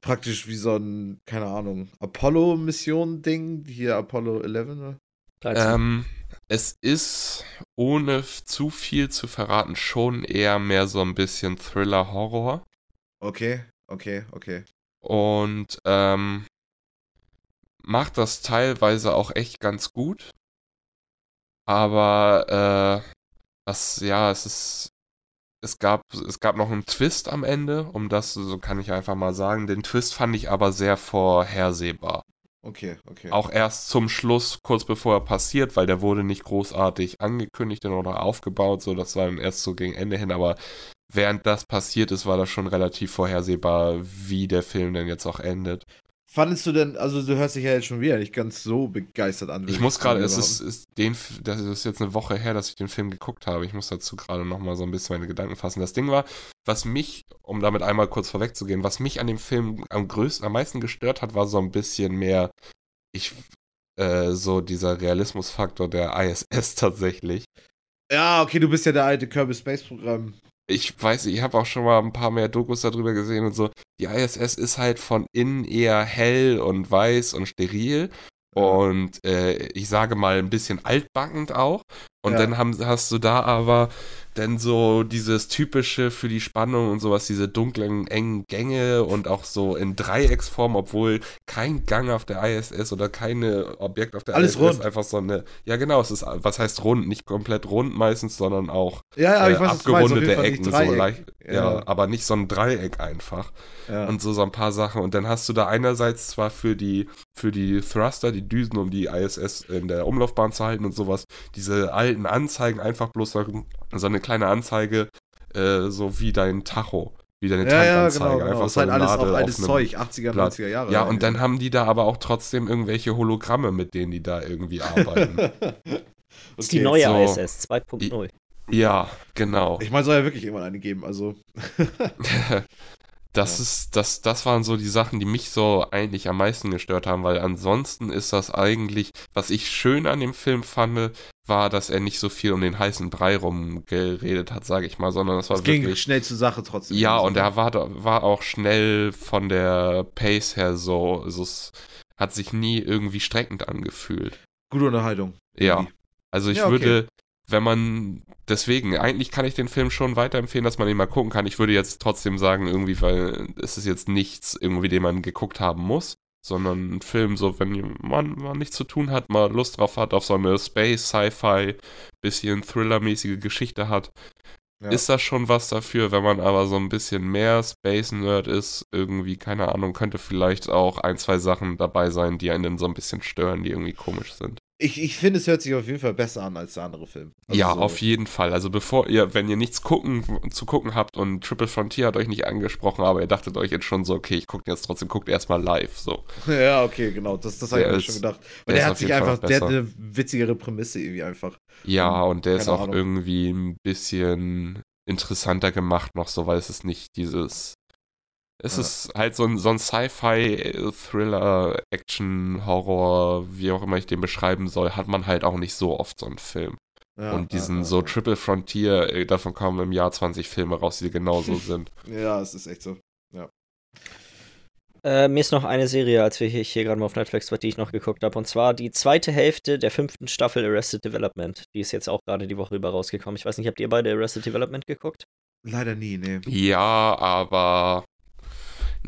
praktisch wie so ein, keine Ahnung, Apollo-Mission-Ding? Hier Apollo 11, ne? 13. Ähm, es ist, ohne zu viel zu verraten, schon eher mehr so ein bisschen Thriller-Horror. Okay, okay, okay. Und ähm, macht das teilweise auch echt ganz gut. Aber äh, das, ja, es ist. Es gab, es gab noch einen Twist am Ende, um das, so kann ich einfach mal sagen. Den Twist fand ich aber sehr vorhersehbar. Okay, okay. Auch erst zum Schluss, kurz bevor er passiert, weil der wurde nicht großartig angekündigt oder aufgebaut, so das war dann erst so gegen Ende hin, aber während das passiert ist, war das schon relativ vorhersehbar, wie der Film denn jetzt auch endet. Fandest du denn, also du hörst dich ja jetzt schon wieder nicht ganz so begeistert an. Ich muss gerade, es ist, ist den, das ist jetzt eine Woche her, dass ich den Film geguckt habe. Ich muss dazu gerade nochmal so ein bisschen meine Gedanken fassen. Das Ding war, was mich, um damit einmal kurz vorwegzugehen, was mich an dem Film am größten, am meisten gestört hat, war so ein bisschen mehr, ich, äh, so dieser Realismusfaktor der ISS tatsächlich. Ja, okay, du bist ja der alte Kirby Space Programm. Ich weiß, ich habe auch schon mal ein paar mehr Dokus darüber gesehen und so. Die ISS ist halt von innen eher hell und weiß und steril. Und äh, ich sage mal ein bisschen altbackend auch. Und Ja. dann haben, hast du da aber dann so dieses typische für die Spannung und sowas, diese dunklen, engen Gänge und auch so in Dreiecksform, obwohl kein Gang auf der ISS oder keine Objekt auf der Alles ISS rund. einfach so eine, ja genau, es ist, was heißt rund, nicht komplett rund meistens, sondern auch Ja, ja, äh, ich weiß, abgerundete Ecken, so leicht, ja. Ja. aber nicht so ein Dreieck einfach. Und so so ein paar Sachen. Und dann hast du da einerseits zwar für die, für die Thruster, die Düsen, um die ISS in der Umlaufbahn zu halten und sowas, diese alten Anzeigen, einfach bloß so, eine kleine Anzeige, äh, so wie dein Tacho, wie deine ja, ja, Tankanzeige. genau, genau. Einfach Das ist so halt alles Nadel auch auf altes einem Zeug, 80er, Blatt. 90er Jahre. Ja, und dann haben die da aber auch trotzdem irgendwelche Hologramme, mit denen die da irgendwie arbeiten. (laughs) das ist die okay. neue so. ISS 2.0. ja, genau. Ich meine, soll ja wirklich irgendwann eine geben, also. (laughs) Das Ja. ist, das, das waren so die Sachen, die mich so eigentlich am meisten gestört haben, weil ansonsten ist das eigentlich, was ich schön an dem Film fand, war, dass er nicht so viel um den heißen Brei rumgeredet hat, sage ich mal, sondern das war Es ging wirklich. schnell zur Sache trotzdem. Ja, Also, und er war, war auch schnell von der Pace her so, also es hat sich nie irgendwie streckend angefühlt. Gute Unterhaltung. Ja. Also ich Ja, okay. würde, wenn man, deswegen, eigentlich kann ich den Film schon weiterempfehlen, dass man ihn mal gucken kann. Ich würde jetzt trotzdem sagen, irgendwie, weil es ist jetzt nichts irgendwie, den man geguckt haben muss, sondern ein Film, so wenn man, man nichts zu tun hat, mal Lust drauf hat, auf so eine Space, Sci-Fi, bisschen Thriller-mäßige Geschichte hat, ja. ist das schon was dafür. Wenn man aber so ein bisschen mehr Space-Nerd ist, irgendwie, keine Ahnung, könnte vielleicht auch ein, zwei Sachen dabei sein, die einen so ein bisschen stören, die irgendwie komisch sind. Ich, ich finde, es hört sich auf jeden Fall besser an als der andere Film. Also ja, so. auf jeden Fall. Also bevor ihr, wenn ihr nichts gucken, zu gucken habt und Triple Frontier hat euch nicht angesprochen, aber ihr dachtet euch jetzt schon so, okay, ich gucke jetzt trotzdem, guckt erstmal live. So. (laughs) Ja, okay, genau. Das, das habe ich mir schon gedacht. Weil der, der hat sich einfach, der hat eine witzigere Prämisse irgendwie einfach. Ja, und der ist auch Ahnung. irgendwie ein bisschen interessanter gemacht noch so, weil es ist nicht dieses es ja. ist halt so ein, so ein Sci-Fi-Thriller, Action, Horror, wie auch immer ich den beschreiben soll, hat man halt auch nicht so oft so einen Film. Ja, und diesen ja, so Triple Frontier, äh, davon kommen im Jahr 20 Filme raus, die genauso (laughs) sind. Ja, es ist echt so. Ja. Äh, mir ist noch eine Serie, als wir hier, hier gerade mal auf Netflix, die ich noch geguckt habe. Und zwar die zweite Hälfte der fünften Staffel Arrested Development. Die ist jetzt auch gerade die Woche über rausgekommen. Ich weiß nicht, habt ihr beide Arrested Development geguckt? Leider nie, nee. Ja, aber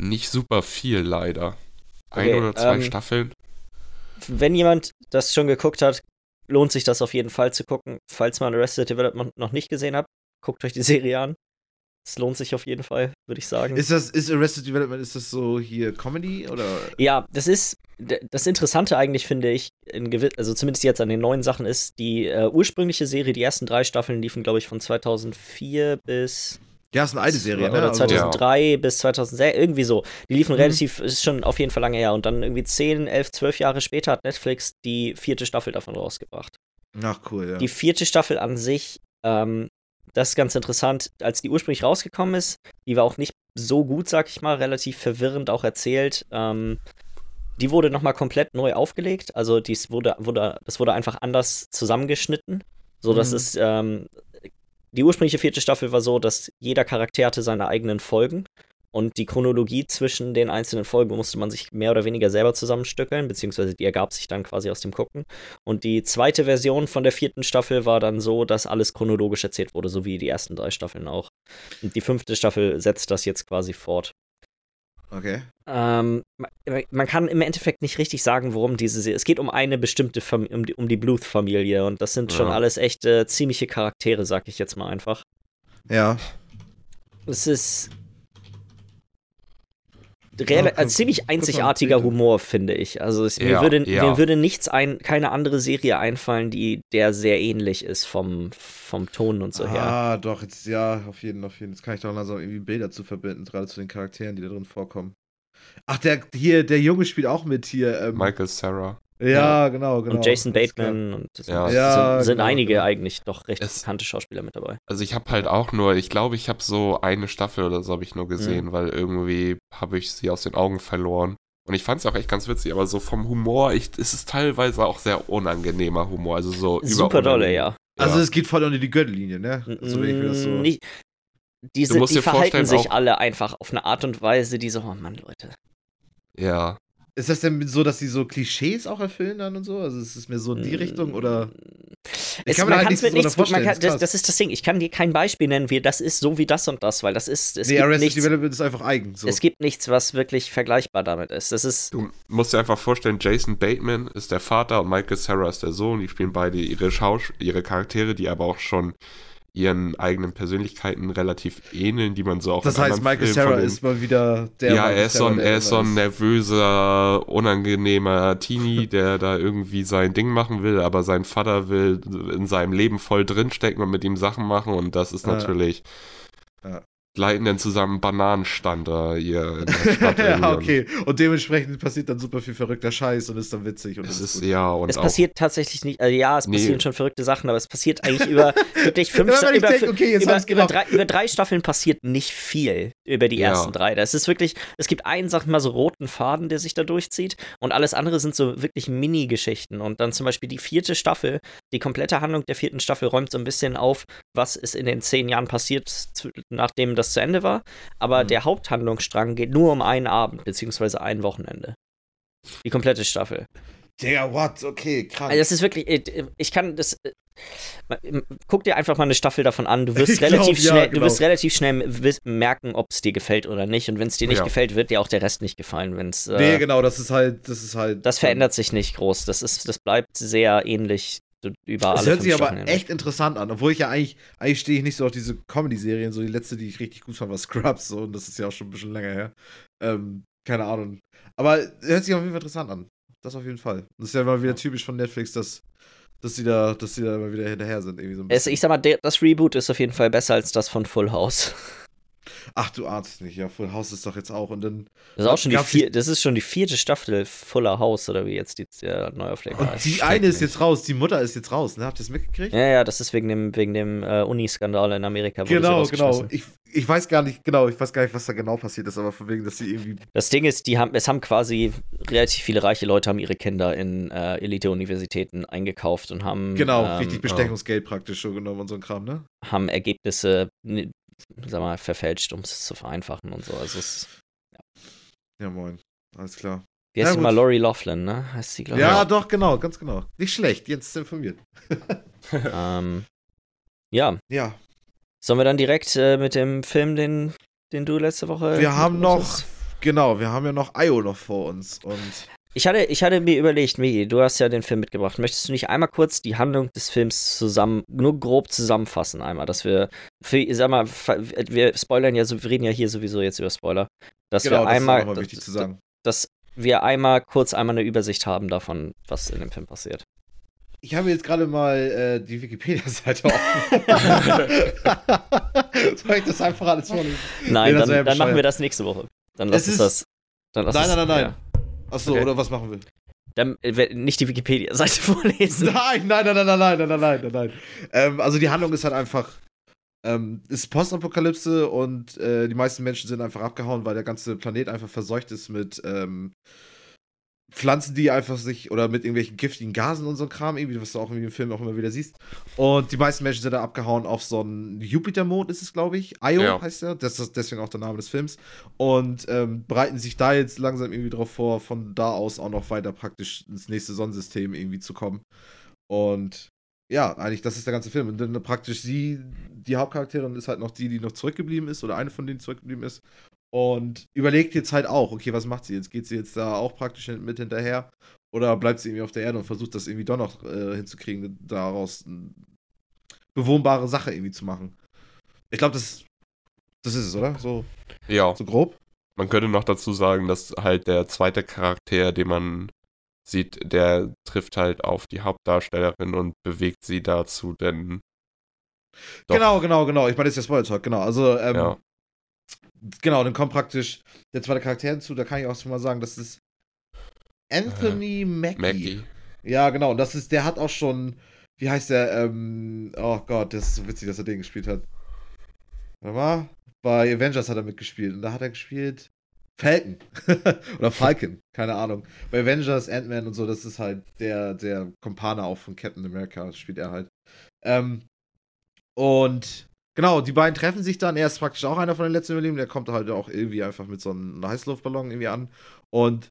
nicht super viel, leider. Ein okay, oder zwei ähm, Staffeln. Wenn jemand das schon geguckt hat, lohnt sich das auf jeden Fall zu gucken. Falls man Arrested Development noch nicht gesehen hat, guckt euch die Serie an. Es lohnt sich auf jeden Fall, würde ich sagen. Ist das, ist Arrested Development, ist das so hier Comedy oder? Ja, das ist, das Interessante eigentlich finde ich, in also zumindest jetzt an den neuen Sachen ist, die äh, ursprüngliche Serie, die ersten drei Staffeln liefen, glaube ich, von 2004 bis ja, ist eine alte Serie, ne? Oder 2003 also, bis 2006, irgendwie so. Die liefen mhm. relativ, ist schon auf jeden Fall lange her. Und dann irgendwie 10, 11, 12 Jahre später hat Netflix die vierte Staffel davon rausgebracht. Ach, cool, ja. Die vierte Staffel an sich, ähm, das ist ganz interessant. Als die ursprünglich rausgekommen ist, die war auch nicht so gut, sag ich mal, relativ verwirrend auch erzählt. Ähm, die wurde nochmal komplett neu aufgelegt. Also dies wurde, wurde, das wurde einfach anders zusammengeschnitten. So dass mhm. es ähm, die ursprüngliche vierte Staffel war so, dass jeder Charakter hatte seine eigenen Folgen und die Chronologie zwischen den einzelnen Folgen musste man sich mehr oder weniger selber zusammenstückeln, beziehungsweise die ergab sich dann quasi aus dem Gucken. Und die zweite Version von der vierten Staffel war dann so, dass alles chronologisch erzählt wurde, so wie die ersten drei Staffeln auch. Und die fünfte Staffel setzt das jetzt quasi fort. Okay. Ähm, man kann im Endeffekt nicht richtig sagen, worum diese Serie. Es geht um eine bestimmte Familie, um die, um die Bluth-Familie und das sind schon ja. alles echt äh, ziemliche Charaktere, sag ich jetzt mal einfach. Ja. Es ist ja, ein ziemlich einzigartiger Humor, finde ich. Also es, ja, mir, würde, ja. mir würde nichts ein, keine andere Serie einfallen, die der sehr ähnlich ist vom, vom Ton und so ah, her. Ah, doch, jetzt ja, auf jeden, auf jeden. Jetzt kann ich doch langsam irgendwie Bilder zu verbinden, gerade zu den Charakteren, die da drin vorkommen. Ach, der hier, der Junge spielt auch mit hier. Ähm, Michael Sarah. Ja, genau, genau. Und Jason Bateman und das ja, ja, sind, sind genau, einige genau. eigentlich doch recht es, bekannte Schauspieler mit dabei. Also ich habe halt auch nur, ich glaube, ich habe so eine Staffel oder so habe ich nur gesehen, mhm. weil irgendwie habe ich sie aus den Augen verloren. Und ich fand es auch echt ganz witzig, aber so vom Humor, ich, ist es teilweise auch sehr unangenehmer Humor, also so Super dolle, ja. Also es geht voll unter die Gürtellinie, ne? So, wenn ich mir das so Nicht, diese, die verhalten sich alle einfach auf eine Art und Weise, die so, oh Mann, Leute. Ja. Ist das denn so, dass sie so Klischees auch erfüllen dann und so? Also ist es mir so in die Richtung oder? Ich kann man halt nichts, nichts so kann, das, das, ist das Ding. Ich kann dir kein Beispiel nennen, wie das ist so wie das und das, weil das ist. Es nee, gibt Arrested nichts, Development ist einfach eigen. So. Es gibt nichts, was wirklich vergleichbar damit ist. Das ist. Du musst dir einfach vorstellen, Jason Bateman ist der Vater und Michael Sarah ist der Sohn. Die spielen beide ihre Schaus ihre Charaktere, die aber auch schon ihren eigenen Persönlichkeiten relativ ähneln, die man so auch Das heißt, Michael Sarah ist mal wieder der. Ja, er ist, so ein, er ist so ein nervöser, unangenehmer Teenie, (laughs) der da irgendwie sein Ding machen will, aber sein Vater will in seinem Leben voll drinstecken und mit ihm Sachen machen und das ist natürlich. Ja leiten dann zusammen Bananenstand da hier in der (laughs) Stadt. ja, okay. Und dementsprechend passiert dann super viel verrückter Scheiß und ist dann witzig. Und es ist, ja, und Es passiert tatsächlich nicht, also ja, es nee. passieren schon verrückte Sachen, aber es passiert eigentlich über wirklich (laughs) fünf über, denk, okay, über, über, drei, über, drei, Staffeln passiert nicht viel über die ja. ersten drei. Das ist wirklich, es gibt einen, sag mal, so roten Faden, der sich da durchzieht und alles andere sind so wirklich Mini-Geschichten. Und dann zum Beispiel die vierte Staffel, die komplette Handlung der vierten Staffel räumt so ein bisschen auf, was ist in den zehn Jahren passiert, nachdem das zu Ende war, aber mhm. der Haupthandlungsstrang geht nur um einen Abend, beziehungsweise ein Wochenende. Die komplette Staffel. Der what? Okay, krass. Also das ist wirklich, äh, ich kann das, guck dir einfach mal eine Staffel davon an. Du wirst (laughs) Ich glaub, relativ ja, schnell, genau. du wirst relativ schnell merken, ob es dir gefällt oder nicht. Und wenn es dir nicht Ja. gefällt, wird dir auch der Rest nicht gefallen. Wenn's, äh, nee, genau, das ist halt, das ist halt. Das verändert sich nicht groß. Das ist, das bleibt sehr ähnlich über alle Es hört sich aber Staffeln hinweg. echt interessant an, obwohl ich ja eigentlich, eigentlich stehe ich nicht so auf diese Comedy-Serien, so die letzte, die ich richtig gut fand, war Scrubs, so, und das ist ja auch schon ein bisschen länger her. Ähm, keine Ahnung. Aber hört sich auf jeden Fall interessant an. Das auf jeden Fall. Das ist ja mal wieder typisch von Netflix, dass, dass sie da, dass sie da immer wieder hinterher sind, irgendwie so ein bisschen. ich sag mal, das Reboot ist auf jeden Fall besser als das von Full House. Ach, du ahnst nicht, ja, Full House ist doch jetzt auch und dann. Das ist auch schon die vier, das ist schon die vierte Staffel Fuller House oder wie jetzt die äh, Neuauflage Und heißt. die eine ist jetzt raus, die Mutter ist jetzt raus, ne? Habt ihr das mitgekriegt? Ja, ja, das ist wegen dem, wegen dem äh, Uni-Skandal in Amerika. Genau, genau. Ich, ich weiß gar nicht, genau, ich weiß gar nicht, was da genau passiert ist, aber von wegen, dass sie irgendwie. Das Ding ist, die haben, es haben quasi relativ viele reiche Leute haben ihre Kinder in äh, Elite-Universitäten eingekauft und haben, Genau, ähm, richtig Bestechungsgeld praktisch schon genommen und so ein Kram, ne? haben Ergebnisse, sag mal, verfälscht, um es zu vereinfachen und so. Also es, Ja, moin. Alles klar. wie heißt Ja, mal? Lori Laughlin, ne? Heißt sie, glaube Ja, ich. doch, genau, ganz genau. Nicht schlecht, jetzt ist informiert. (laughs) (laughs) Ähm, ja, Ja, sollen wir dann direkt äh, mit dem Film, den, den du letzte Woche. wir haben noch, genau, wir haben ja noch Io noch vor uns und Ich hatte, ich hatte mir überlegt, Migi, du hast ja den Film mitgebracht. Möchtest du nicht einmal kurz die Handlung des Films zusammen, nur grob zusammenfassen, einmal, dass wir, für, sag mal, wir spoilern ja, wir reden ja hier sowieso jetzt über Spoiler, dass genau, wir das einmal, ist auch nochmal wichtig zu sagen. dass wir einmal kurz einmal eine Übersicht haben davon, was in dem Film passiert. Ich habe jetzt gerade mal äh, die Wikipedia-Seite offen. (laughs) (laughs) Soll ich das einfach alles vorlesen? Nein, Nee, das dann, dann machen wir das nächste Woche. Dann lass Es uns das. Dann lass Nein, uns, nein, nein, ja. Achso, Okay. oder was machen wir? Dann äh, nicht die Wikipedia-Seite (laughs) vorlesen. Nein, nein, nein, nein, nein, nein, nein, nein, nein, nein, nein. Ähm, also die Handlung ist halt einfach, ähm, ist Postapokalypse und äh, die meisten Menschen sind einfach abgehauen, weil der ganze Planet einfach verseucht ist mit ähm, Pflanzen, die einfach sich, oder mit irgendwelchen giftigen Gasen und so Kram, irgendwie, was du auch irgendwie im Film auch immer wieder siehst. Und die meisten Menschen sind da abgehauen auf so einen Jupitermond, ist es, glaube ich. Io Ja. heißt der, das ist deswegen auch der Name des Films. Und ähm, bereiten sich da jetzt langsam irgendwie drauf vor, von da aus auch noch weiter praktisch ins nächste Sonnensystem irgendwie zu kommen. Und ja, eigentlich, das ist der ganze Film. Und dann praktisch sie, die Hauptcharakterin, ist halt noch die, die noch zurückgeblieben ist, oder eine von denen, zurückgeblieben ist. Und überlegt jetzt halt auch, okay, was macht sie jetzt? Geht sie jetzt da auch praktisch mit hinterher? Oder bleibt sie irgendwie auf der Erde und versucht das irgendwie doch noch äh, hinzukriegen, daraus eine bewohnbare Sache irgendwie zu machen? Ich glaube, das, das ist es, oder? So, Ja, so grob? man könnte noch dazu sagen, dass halt der zweite Charakter, den man sieht, der trifft halt auf die Hauptdarstellerin und bewegt sie dazu, denn Doch. Genau, genau, genau. Ich meine, das ist ja Spoiler Talk, genau. Also, ähm, Ja. Genau, dann kommt praktisch der zweite Charakter hinzu. Da kann ich auch schon mal sagen, das ist Anthony Mackie. Maggie. Ja, genau. Und das ist, der hat auch schon, wie heißt der, ähm, oh Gott, das ist so witzig, dass er den gespielt hat. Warte mal. Bei Avengers hat er mitgespielt. Und da hat er gespielt Falcon. (laughs) Oder Falcon, keine Ahnung. Bei Avengers, Ant-Man und so, das ist halt der, der Kumpane auch von Captain America, spielt er halt. Ähm, und genau, die beiden treffen sich dann. Er ist praktisch auch einer von den letzten Überlebenden. Der kommt halt auch irgendwie einfach mit so einem Heißluftballon irgendwie an. Und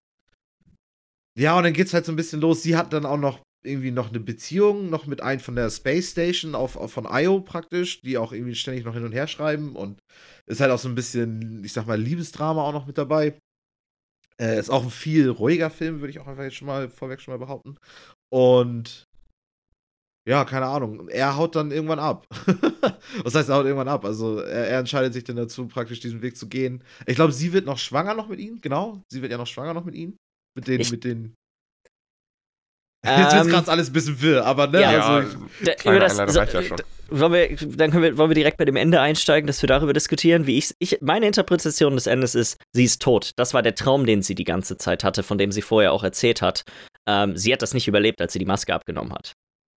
ja, und dann geht's halt so ein bisschen los. Sie hat dann auch noch irgendwie noch eine Beziehung, noch mit einem von der Space Station auf, auf von Io praktisch, die auch irgendwie ständig noch hin und her schreiben und ist halt auch so ein bisschen, ich sag mal, Liebesdrama auch noch mit dabei. Äh, ist auch ein viel ruhiger Film, würde ich auch einfach jetzt schon mal vorweg schon mal behaupten. Und ja, keine Ahnung. Er haut dann irgendwann ab. (laughs) Was heißt, er haut irgendwann ab? Also, er, er entscheidet sich dann dazu, praktisch diesen Weg zu gehen. Ich glaube, sie wird noch schwanger noch mit ihm, genau. Sie wird ja noch schwanger noch mit ihm. Mit den, Ich- mit den. (laughs) Jetzt wird Ähm, gerade alles ein bisschen wirr, aber ne, Ja. also. Ich, Da, Kleine über das, so, ja schon. d- wollen wir, dann können wir, wollen wir direkt bei dem Ende einsteigen, dass wir darüber diskutieren, wie ich, ich meine Interpretation des Endes ist, sie ist tot. Das war der Traum, den sie die ganze Zeit hatte, von dem sie vorher auch erzählt hat. Ähm, sie hat das nicht überlebt, als sie die Maske abgenommen hat.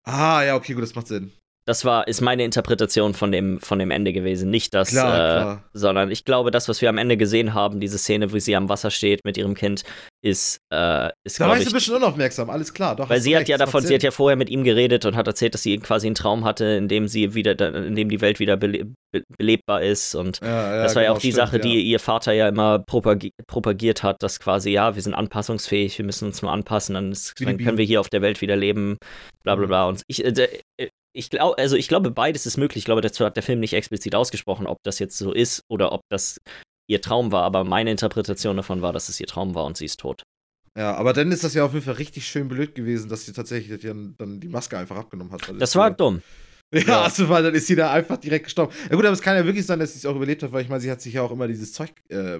Ah, ja, okay, gut, das macht Sinn. Das war, ist meine Interpretation von dem, von dem Ende gewesen. Nicht das, Klar, äh, klar. sondern ich glaube, das, was wir am Ende gesehen haben, diese Szene, wo sie am Wasser steht mit ihrem Kind, ist, äh, ist Da war ich ein bisschen unaufmerksam, alles klar. Doch, weil sie hat ja davon, sie hat ja vorher mit ihm geredet und hat erzählt, dass sie quasi einen Traum hatte, in dem sie wieder, in dem die Welt wieder bele be belebbar ist und Ja, ja, das war ja genau, auch die stimmt, Sache, ja. die ihr Vater ja immer propagi propagiert hat, dass quasi, ja, wir sind anpassungsfähig, wir müssen uns nur anpassen, dann, ist, dann können wir hier auf der Welt wieder leben, bla bla Mhm. bla. Und ich, äh, äh, ich glaube, also ich glaube, beides ist möglich. Ich glaube, dazu hat der Film nicht explizit ausgesprochen, ob das jetzt so ist oder ob das ihr Traum war. Aber meine Interpretation davon war, dass es ihr Traum war und sie ist tot. Ja, aber dann ist das ja auf jeden Fall richtig schön blöd gewesen, dass sie tatsächlich dann, dann die Maske einfach abgenommen hat. Das war dumm. (laughs) Ja, ja, also weil dann ist sie da einfach direkt gestorben. Ja gut, aber es kann ja wirklich sein, dass sie es auch überlebt hat, weil ich meine, sie hat sich ja auch immer dieses Zeug, äh,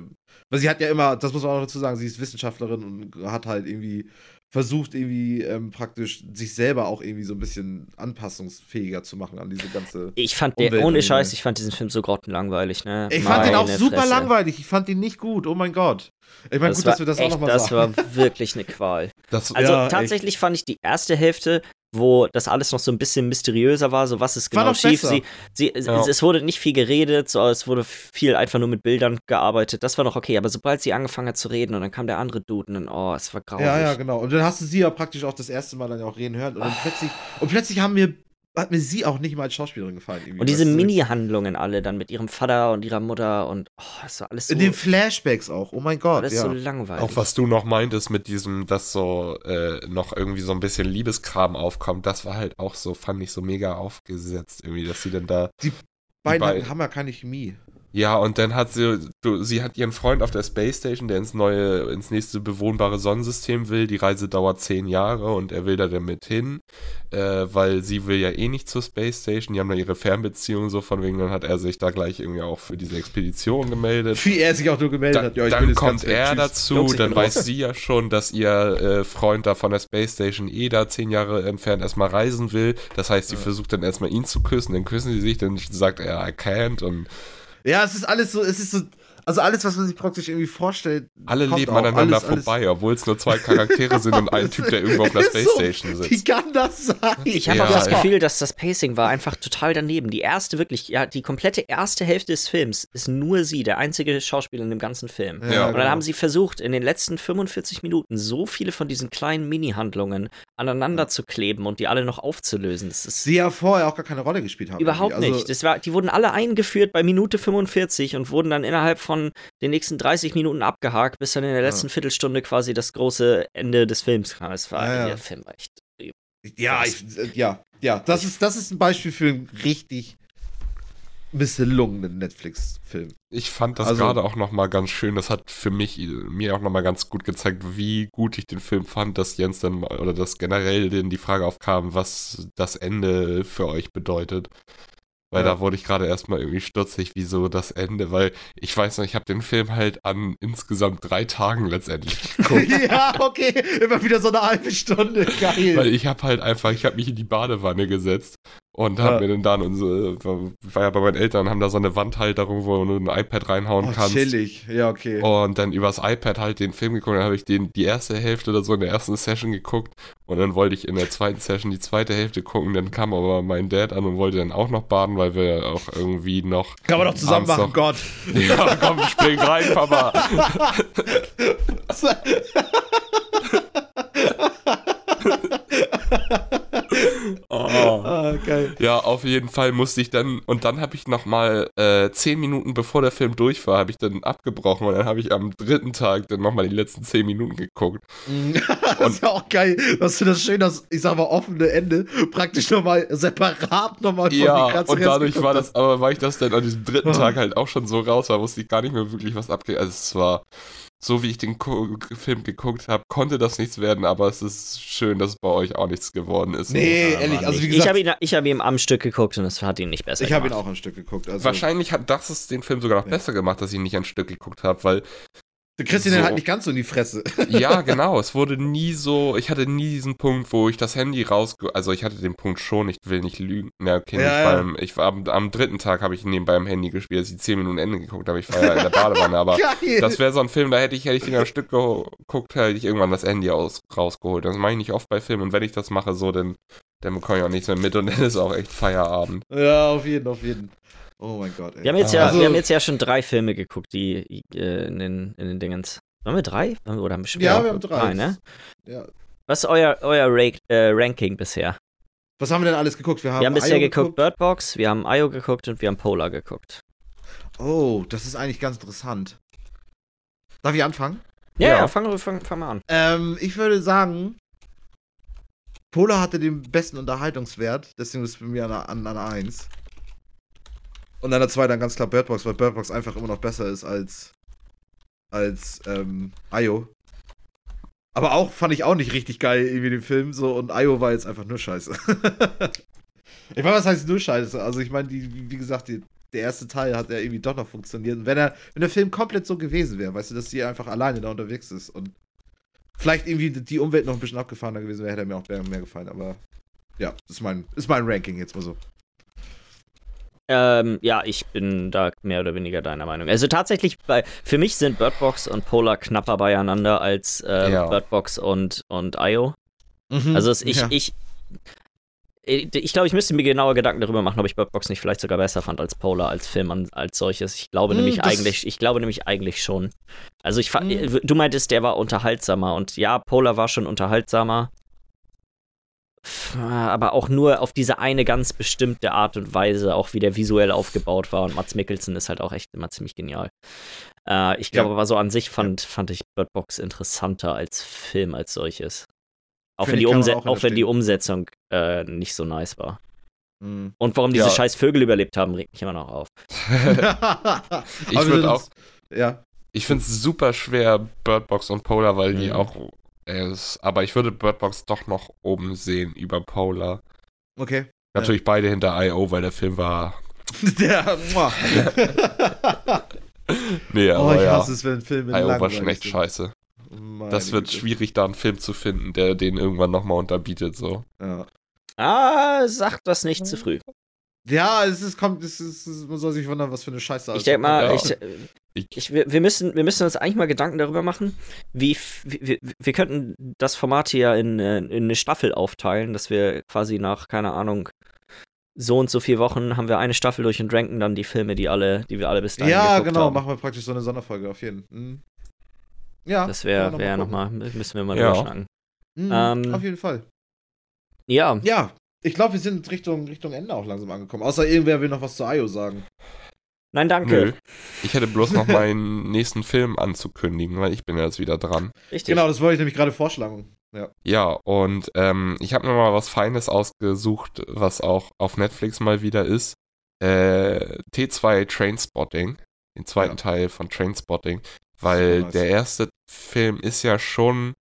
weil sie hat ja immer, das muss man auch dazu sagen, sie ist Wissenschaftlerin und hat halt irgendwie versucht, irgendwie ähm, praktisch sich selber auch irgendwie so ein bisschen anpassungsfähiger zu machen an diese ganze. Ich fand der, ohne Scheiß, ich fand diesen Film so grottenlangweilig, ne? Ich fand den auch super Fresse. langweilig, ich fand ihn nicht gut, oh mein Gott. Ich meine, gut, dass wir das echt, auch nochmal sagen. Das war (laughs) wirklich eine Qual. Das, also ja, tatsächlich echt. fand ich die erste Hälfte wo das alles noch so ein bisschen mysteriöser war, so was ist genau schief. Sie, sie, ja. Es wurde nicht viel geredet, so, es wurde viel einfach nur mit Bildern gearbeitet. Das war noch okay, aber sobald sie angefangen hat zu reden und dann kam der andere Dude und dann, oh, es war grauig. Ja, ja, genau. Und dann hast du sie ja praktisch auch das erste Mal dann auch reden hören und dann oh. plötzlich, und plötzlich haben wir hat mir sie auch nicht mal als Schauspielerin gefallen. Und diese Mini-Handlungen alle dann mit ihrem Vater und ihrer Mutter und oh, das war alles so. In den Flashbacks auch, oh mein Gott. Alles ja. so langweilig. Auch was du noch meintest mit diesem, dass so äh, noch irgendwie so ein bisschen Liebeskram aufkommt, das war halt auch so, fand ich so mega aufgesetzt irgendwie, dass sie dann da. Die beiden die haben ja keine Chemie. Ja, und dann hat sie, sie hat ihren Freund auf der Space Station, der ins neue, ins nächste bewohnbare Sonnensystem will. Die Reise dauert zehn Jahre und er will da damit hin, äh, weil sie will ja eh nicht zur Space Station. Die haben da ihre Fernbeziehung so von wegen, dann hat er sich da gleich irgendwie auch für diese Expedition gemeldet. Wie er sich auch nur gemeldet da, hat. Ja, dann kommt er dazu, dann weiß sie ja schon, dass ihr äh, Freund da von der Space Station eh da zehn Jahre entfernt erstmal reisen will. Das heißt, sie ja. versucht dann erstmal ihn zu küssen, dann küssen sie sich, dann sagt er, I can't und ja, es ist alles so, es ist so, also alles, was man sich praktisch irgendwie vorstellt. Alle leben aneinander alles, vorbei, obwohl es nur zwei Charaktere sind und ein (laughs) Typ, der irgendwo auf der Space Station sitzt. Wie kann das sein? Ich habe ja. auch das Gefühl, dass das Pacing war einfach total daneben. Die erste, wirklich, ja, die komplette erste Hälfte des Films ist nur sie, der einzige Schauspieler in dem ganzen Film. Ja, und dann genau. haben sie versucht, in den letzten 45 Minuten so viele von diesen kleinen Mini-Handlungen aneinander zu kleben und die alle noch aufzulösen. Das ist sie ja vorher auch gar keine Rolle gespielt haben. Überhaupt also nicht. Das war, die wurden alle eingeführt bei Minute 45 und wurden dann innerhalb von den nächsten 30 Minuten abgehakt, bis dann in der letzten ja. Viertelstunde quasi das große Ende des Films kam. Es war, ja, der Film war echt. Ja, ich, äh, ja, ja, das ist, das ist ein Beispiel für einen richtig misselungenen Netflix-Film. Ich fand das also, gerade auch noch mal ganz schön. Das hat für mich mir auch noch mal ganz gut gezeigt, wie gut ich den Film fand, dass Jens dann oder dass generell denn die Frage aufkam, was das Ende für euch bedeutet. Weil ja. da wurde ich gerade erstmal irgendwie stutzig, wieso das Ende, weil ich weiß noch, ich habe den Film halt an insgesamt drei Tagen letztendlich (laughs) geguckt. (laughs) ja, okay, immer wieder so eine halbe Stunde, geil. Weil ich habe halt einfach, ich habe mich in die Badewanne gesetzt und ja. hab mir dann dann unsere, war ja bei meinen Eltern, haben da so eine Wandhalterung, wo du ein iPad reinhauen oh, kannst. chillig, ja, okay. Und dann übers iPad halt den Film geguckt, dann habe ich den, die erste Hälfte oder so in der ersten Session geguckt und dann wollte ich in der zweiten Session die zweite Hälfte gucken, dann kam aber mein Dad an und wollte dann auch noch baden, weil wir auch irgendwie noch... Kann man doch zusammen machen, noch, Gott. (laughs) Ja, komm, spring rein, Papa. (laughs) oh. Ah, geil. Ja, auf jeden Fall musste ich dann, und dann habe ich nochmal äh, zehn Minuten bevor der Film durch war, habe ich dann abgebrochen und dann habe ich am dritten Tag dann nochmal die letzten zehn Minuten geguckt. (laughs) das und ist ja auch geil, dass du das schön, das, ich sag mal, offene Ende praktisch nochmal separat nochmal von Ja, und dadurch war das, aber war ich das dann an diesem dritten (laughs) Tag halt auch schon so raus, war, wusste ich gar nicht mehr wirklich was abgeht. Also es war so wie ich den Ko Film geguckt habe, konnte das nichts werden, aber es ist schön, dass es bei euch auch nichts geworden ist. Nee, ehrlich, also wie gesagt. Ich habe ihn, hab ihn am Stück geguckt und es hat ihn nicht besser ich gemacht. Ich habe ihn auch am Stück geguckt. Also Wahrscheinlich hat das es den Film sogar noch ja. besser gemacht, dass ich ihn nicht am Stück geguckt habe, weil Du kriegst ihn so. halt nicht ganz so in die Fresse. (laughs) Ja, genau. Es wurde nie so. Ich hatte nie diesen Punkt, wo ich das Handy raus. Also, ich hatte den Punkt schon, ich will nicht lügen. Ja, okay, ja, ja. ich war am, am, dritten Tag habe ich nebenbei am Handy gespielt, als ich 10 Minuten Ende geguckt habe. Ich war ja in der (laughs) Badewanne. Aber das wäre so ein Film, da hätte ich, hätte ich den am Stück geguckt, hätte ich irgendwann das Handy aus, rausgeholt. Das mache ich nicht oft bei Filmen. Und wenn ich das mache, so, dann, dann bekomme ich auch nichts mehr mit. Und dann ist auch echt Feierabend. Ja, auf jeden, auf jeden. Oh mein Gott, ey. Wir haben jetzt, ja, also, wir haben jetzt ja schon drei Filme geguckt, die äh, in, den, in den Dingens. Haben wir drei? Oder haben wir schon ja, wir haben drei. drei ne? ja. Was ist euer, euer Ra äh, Ranking bisher? Was haben wir denn alles geguckt? Wir haben, wir haben bisher geguckt, geguckt Bird Box, wir haben IO geguckt und wir haben Polar geguckt. Oh, das ist eigentlich ganz interessant. Darf ich anfangen? Ja, ja, ja fang, fang, fang, mal an. Ähm, ich würde sagen, Polar hatte den besten Unterhaltungswert, deswegen ist es bei mir an, an, an 1. Und an der 2 dann ganz klar Bird Box, weil Bird Box einfach immer noch besser ist als, als ähm, Io. Aber auch fand ich auch nicht richtig geil, irgendwie den Film so und Io war jetzt einfach nur scheiße. (laughs) ich meine, was heißt nur scheiße? Also ich meine, die, wie gesagt, die, der erste Teil hat ja irgendwie doch noch funktioniert. Und wenn er, wenn der Film komplett so gewesen wäre, weißt du, dass sie einfach alleine da unterwegs ist und vielleicht irgendwie die Umwelt noch ein bisschen abgefahrener gewesen wäre, hätte er mir auch mehr, mehr gefallen. Aber ja, ist mein, ist mein Ranking jetzt mal so. Ähm, ja, ich bin da mehr oder weniger deiner Meinung. Also tatsächlich, bei, für mich sind Birdbox und Polar knapper beieinander als äh, Ja. Birdbox und, und IO. Mhm. Also ich, ja. ich, ich, ich glaube, ich müsste mir genaue Gedanken darüber machen, ob ich Birdbox nicht vielleicht sogar besser fand als Polar, als Film als solches. Ich glaube Hm, nämlich eigentlich, ich glaube nämlich eigentlich schon. Also ich Hm. du meintest, der war unterhaltsamer und ja, Polar war schon unterhaltsamer. Aber auch nur auf diese eine ganz bestimmte Art und Weise, auch wie der visuell aufgebaut war. Und Mats Mikkelsen ist halt auch echt immer ziemlich genial. Äh, ich glaube Ja. aber so an sich fand, fand ich Bird Box interessanter als Film als solches. Auch wenn, die, Umse auch auch wenn die. Umsetzung äh, nicht so nice war. Mhm. Und warum diese Ja. scheiß Vögel überlebt haben, regt mich immer noch auf. (laughs) Ich wir würd sind auch- Ja. Ich finde es super schwer, Birdbox und Polar, weil die Mhm. auch. Es- aber ich würde Birdbox doch noch oben sehen über Polar. Okay. Natürlich beide hinter I.O., weil der Film war. (laughs) Der. (laughs) Nee, oh, aber ich ja. hasse es, wenn Filme I.O. war schon echt sind. scheiße. Meine Das wird Güte. schwierig, da einen Film zu finden, der den irgendwann nochmal unterbietet. So. Ja. Ah, sag das nicht zu früh. Ja, es ist, kommt, es ist, man soll sich wundern, was für eine Scheiße Ich denke mal, Ja. ich, äh, Ich- ich, wir, müssen, wir müssen uns eigentlich mal Gedanken darüber machen, wie, wir, wir könnten das Format hier in, äh, in eine Staffel aufteilen, dass wir quasi nach, keine Ahnung, so und so vier Wochen haben wir eine Staffel durch und ranken dann die Filme, die alle, die wir alle bis dahin Ja, geguckt genau, haben. machen wir praktisch so eine Sonderfolge auf jeden. Mhm. Ja. Das wäre man wär gucken. nochmal, müssen wir mal Ja. überschlagen. Mhm, Ähm, auf jeden Fall. Ja, Ja, ich glaube, wir sind Richtung, Richtung Ende auch langsam angekommen. Außer irgendwer will noch was zu Io sagen. nein, danke. Nö. Ich hätte bloß noch meinen nächsten Film anzukündigen, weil ich bin ja jetzt wieder dran. Richtig. Genau, das wollte ich nämlich gerade vorschlagen. Ja. Ja, und ähm, ich habe mir mal was Feines ausgesucht, was auch auf Netflix mal wieder ist. Äh, T2 Trainspotting, den zweiten Ja. Teil von Trainspotting, weil Super nice. der erste Film ist ja schon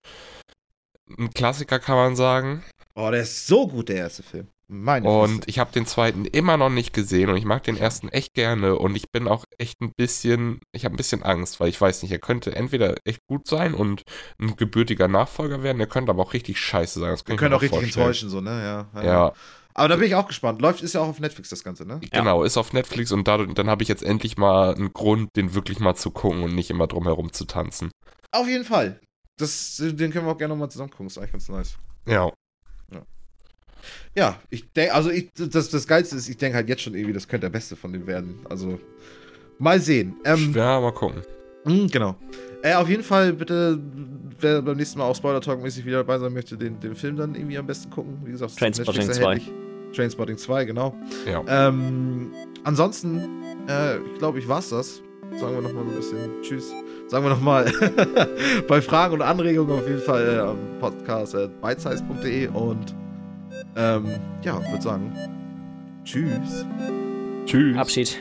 ein Klassiker, kann man sagen. Oh, der ist so gut, der erste Film. Meine Und Fresse. ich habe den zweiten immer noch nicht gesehen und ich mag den ersten echt gerne und ich bin auch echt ein bisschen, ich habe ein bisschen Angst, weil ich weiß nicht, er könnte entweder echt gut sein und ein gebürtiger Nachfolger werden, er könnte aber auch richtig scheiße sein. Das kann können auch richtig vorstellen. enttäuschen, so, ne? Ja. Ja, Aber da bin ich auch gespannt. Läuft, ist ja auch auf Netflix das Ganze, ne? genau, ist auf Netflix und dadurch, dann habe ich jetzt endlich mal einen Grund, den wirklich mal zu gucken und nicht immer drum herum zu tanzen. Auf jeden Fall. Das, den können wir auch gerne nochmal zusammen gucken. Ist eigentlich ganz nice. Ja. Ja, ich denke, also ich, das, das Geilste ist, ich denke halt jetzt schon irgendwie, das könnte der Beste von denen werden. Also, mal sehen. Ähm, Ja, mal gucken. mh, genau. Äh, auf jeden Fall bitte, wer beim nächsten Mal auch Spoiler Talk mäßig wieder dabei sein möchte, den, den Film dann irgendwie am besten gucken. Wie gesagt, es ist auf Trainspotting Netflix 2. erhältlich. Trainspotting 2, genau. Ja. Ähm, ansonsten, äh, ich glaube, ich war's das. Sagen wir nochmal so ein bisschen Tschüss. Sagen wir nochmal (laughs) bei Fragen und Anregungen auf jeden Fall äh, am Podcast äh, bitesize.de und ähm, ja, würde sagen Tschüss. Tschüss. Abschied.